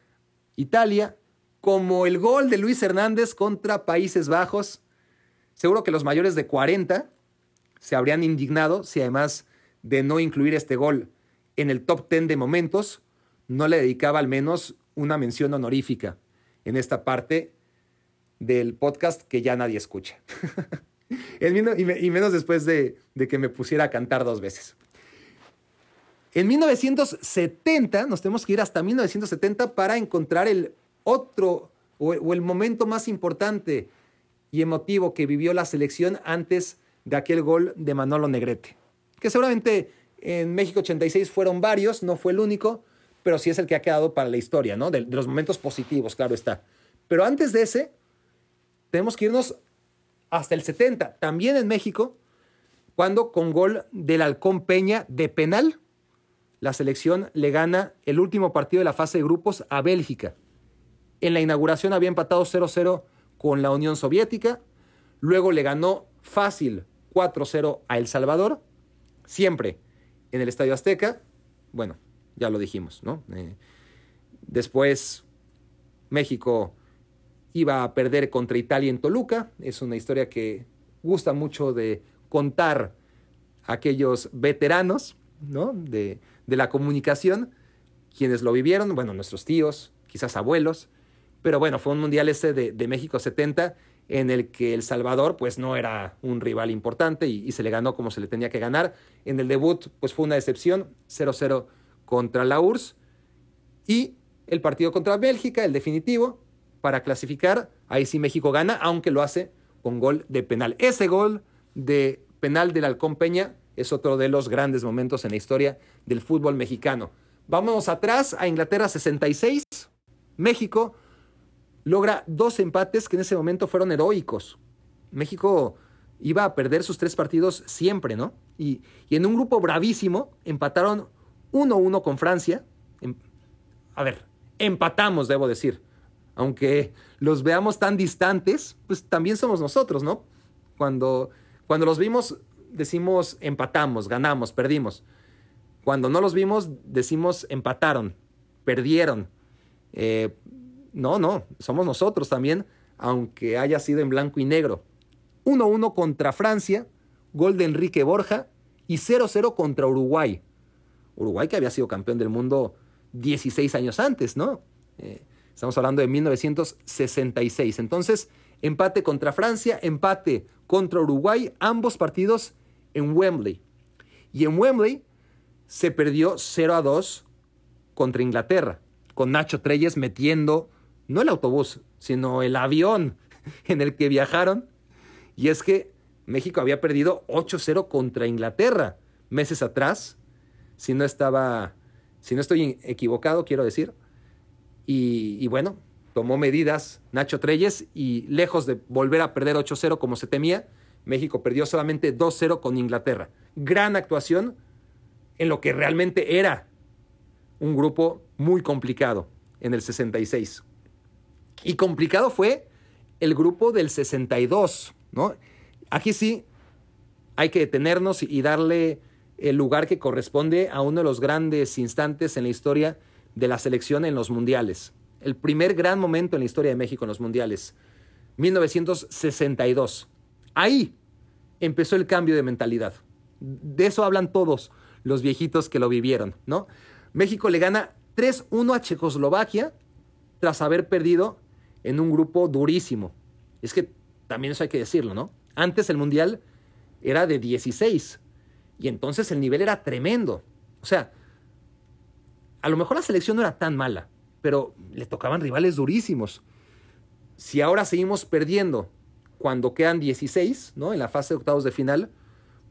Italia, como el gol de Luis Hernández contra Países Bajos. Seguro que los mayores de 40 se habrían indignado si además de no incluir este gol en el top 10 de momentos, no le dedicaba al menos una mención honorífica en esta parte del podcast que ya nadie escucha. y menos después de, que me pusiera a cantar dos veces. En 1970, nos tenemos que ir hasta 1970 para encontrar el otro o, el momento más importante y emotivo que vivió la selección antes de aquel gol de Manolo Negrete. Que seguramente en México 86 fueron varios, no fue el único, pero sí es el que ha quedado para la historia, ¿no? De, de los momentos positivos, claro está. Pero antes de ese, tenemos que irnos hasta el 70, también en México, cuando con gol del Halcón Peña de penal, la selección le gana el último partido de la fase de grupos a Bélgica. En la inauguración había empatado 0-0 con la Unión Soviética, luego le ganó fácil 4-0 a El Salvador, siempre en el Estadio Azteca. Bueno, ya lo dijimos, ¿no? Eh, después México iba a perder contra Italia en Toluca. Es una historia que gusta mucho de contar a aquellos veteranos ¿no? de, la comunicación, quienes lo vivieron, bueno, nuestros tíos, quizás abuelos, pero bueno, fue un mundial ese de, México 70 en el que El Salvador pues no era un rival importante y, y, se le ganó como se le tenía que ganar. En el debut pues fue una decepción, 0-0 contra la URSS y el partido contra Bélgica, el definitivo, para clasificar, ahí sí México gana, aunque lo hace con gol de penal. Ese gol de penal del Halcón Peña es otro de los grandes momentos en la historia del fútbol mexicano. Vámonos atrás a Inglaterra 66. México logra dos empates que en ese momento fueron heroicos. México iba a perder sus tres partidos siempre, ¿no? Y, en un grupo bravísimo empataron 1-1 con Francia. Em, a ver, empatamos, debo decir. Aunque los veamos tan distantes, pues también somos nosotros, ¿no? Cuando, cuando los vimos decimos empatamos, ganamos, perdimos. Cuando no los vimos, decimos empataron, perdieron. Eh, no, no, somos nosotros también, aunque haya sido en blanco y negro. 1-1 contra Francia, gol de Enrique Borja y 0-0 contra Uruguay. Uruguay que había sido campeón del mundo 16 años antes, ¿no? Eh, estamos hablando de 1966. Entonces, empate contra Francia, empate contra Uruguay, ambos partidos en Wembley. Y en Wembley se perdió 0 a 2 contra Inglaterra, con Nacho Treyes metiendo no el autobús, sino el avión en el que viajaron. Y es que México había perdido 8-0 contra Inglaterra meses atrás, si no estaba, si no estoy equivocado, quiero decir. Y, bueno, tomó medidas Nacho Treyes y lejos de volver a perder 8-0 como se temía, México perdió solamente 2-0 con Inglaterra. Gran actuación en lo que realmente era un grupo muy complicado en el 66. Y complicado fue el grupo del 62, ¿no? Aquí sí hay que detenernos y darle el lugar que corresponde a uno de los grandes instantes en la historia de la selección en los mundiales. El primer gran momento en la historia de México en los mundiales, 1962. Ahí empezó el cambio de mentalidad. De eso hablan todos los viejitos que lo vivieron, ¿no? México le gana 3-1 a Checoslovaquia tras haber perdido en un grupo durísimo. Es que también eso hay que decirlo, ¿no? Antes el Mundial era de 16 y entonces el nivel era tremendo. O sea, a lo mejor la selección no era tan mala, pero le tocaban rivales durísimos. Si ahora seguimos perdiendo cuando quedan 16, ¿no? En la fase de octavos de final,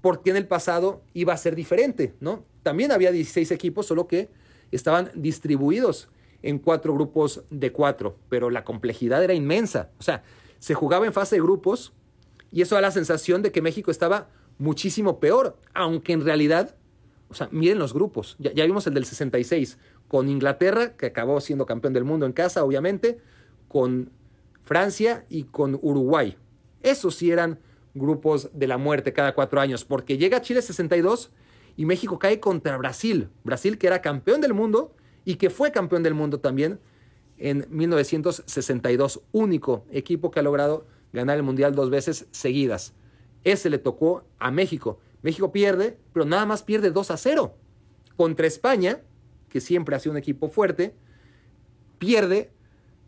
porque en el pasado iba a ser diferente, ¿no? También había 16 equipos, solo que estaban distribuidos en cuatro grupos de cuatro, pero la complejidad era inmensa. O sea, se jugaba en fase de grupos y eso da la sensación de que México estaba muchísimo peor, aunque en realidad O sea, miren los grupos. Ya, vimos el del 66, con Inglaterra, que acabó siendo campeón del mundo en casa, obviamente, con Francia y con Uruguay. Esos sí eran grupos de la muerte cada cuatro años, porque llega Chile 62 y México cae contra Brasil. Brasil que era campeón del mundo y que fue campeón del mundo también en 1962. Único equipo que ha logrado ganar el Mundial dos veces seguidas. Ese le tocó a México. México pierde, pero nada más pierde 2 a 0. Contra España, que siempre ha sido un equipo fuerte, pierde,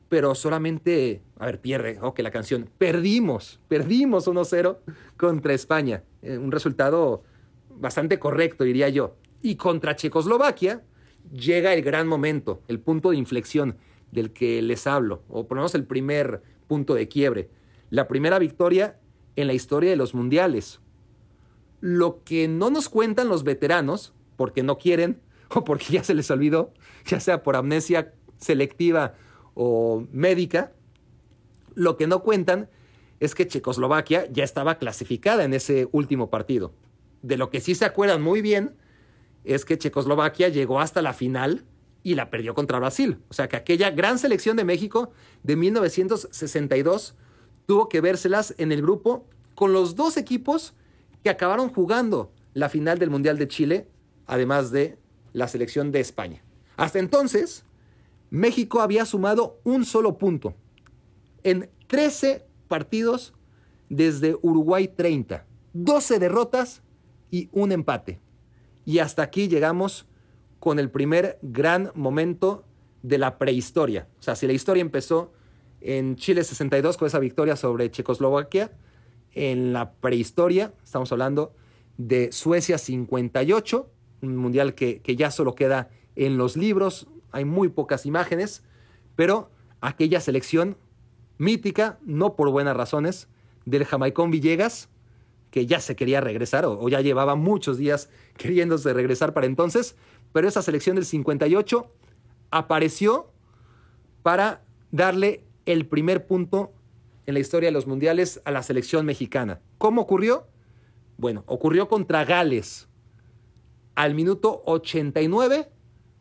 pero solamente, a ver, pierde, ok, la canción, perdimos, perdimos 1-0 contra España. Eh, un resultado bastante correcto, diría yo. Y contra Checoslovaquia llega el gran momento, el punto de inflexión del que les hablo, o por lo menos el primer punto de quiebre. La primera victoria en la historia de los mundiales. Lo que no nos cuentan los veteranos, porque no quieren o porque ya se les olvidó, ya sea por amnesia selectiva o médica, lo que no cuentan es que Checoslovaquia ya estaba clasificada en ese último partido. De lo que sí se acuerdan muy bien es que Checoslovaquia llegó hasta la final y la perdió contra Brasil. O sea que aquella gran selección de México de 1962 tuvo que vérselas en el grupo con los dos equipos que acabaron jugando la final del Mundial de Chile, además de la selección de España. Hasta entonces, México había sumado un solo punto en 13 partidos desde Uruguay 30, 12 derrotas y un empate. Y hasta aquí llegamos con el primer gran momento de la prehistoria. O sea, si la historia empezó en Chile 62 con esa victoria sobre Checoslovaquia, en la prehistoria estamos hablando de Suecia 58, un mundial que, que ya solo queda en los libros, hay muy pocas imágenes, pero aquella selección mítica, no por buenas razones, del Jamaicón Villegas, que ya se quería regresar o, ya llevaba muchos días queriéndose regresar para entonces, pero esa selección del 58 apareció para darle el primer punto en la historia de los mundiales a la selección mexicana. ¿Cómo ocurrió? Bueno, ocurrió contra Gales. Al minuto 89,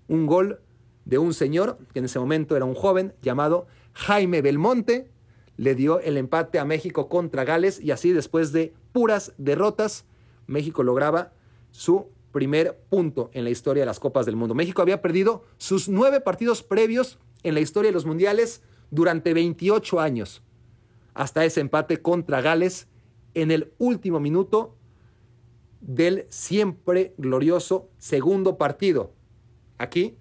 un gol de un señor, que en ese momento era un joven, llamado Jaime Belmonte, le dio el empate a México contra Gales y así después de puras derrotas, México lograba su primer punto en la historia de las Copas del Mundo. México había perdido sus nueve partidos previos en la historia de los mundiales durante 28 años, hasta ese empate contra Gales en el último minuto del siempre glorioso segundo partido, aquí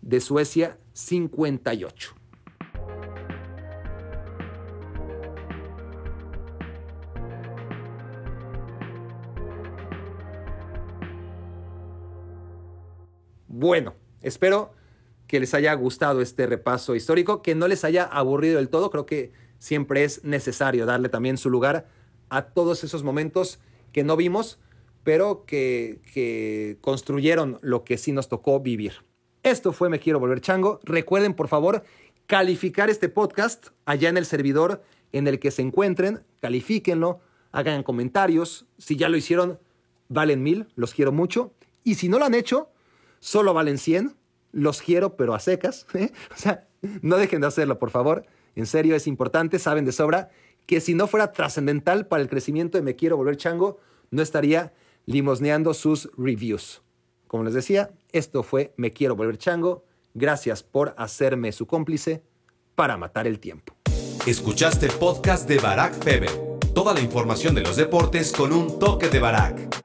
de Suecia 58. Bueno, espero que les haya gustado este repaso histórico, que no les haya aburrido del todo. Creo que siempre es necesario darle también su lugar a todos esos momentos que no vimos, pero que, que construyeron lo que sí nos tocó vivir. Esto fue Me Quiero Volver Chango. Recuerden, por favor, calificar este podcast allá en el servidor en el que se encuentren. Califíquenlo, hagan comentarios. Si ya lo hicieron, valen mil, los quiero mucho. Y si no lo han hecho, solo valen 100, los quiero, pero a secas. ¿eh? O sea, no dejen de hacerlo, por favor. En serio, es importante, saben de sobra que si no fuera trascendental para el crecimiento de Me Quiero Volver Chango, no estaría limosneando sus reviews. Como les decía, esto fue Me Quiero Volver Chango. Gracias por hacerme su cómplice para matar el tiempo. Escuchaste podcast de Barack Feber. Toda la información de los deportes con un toque de Barack.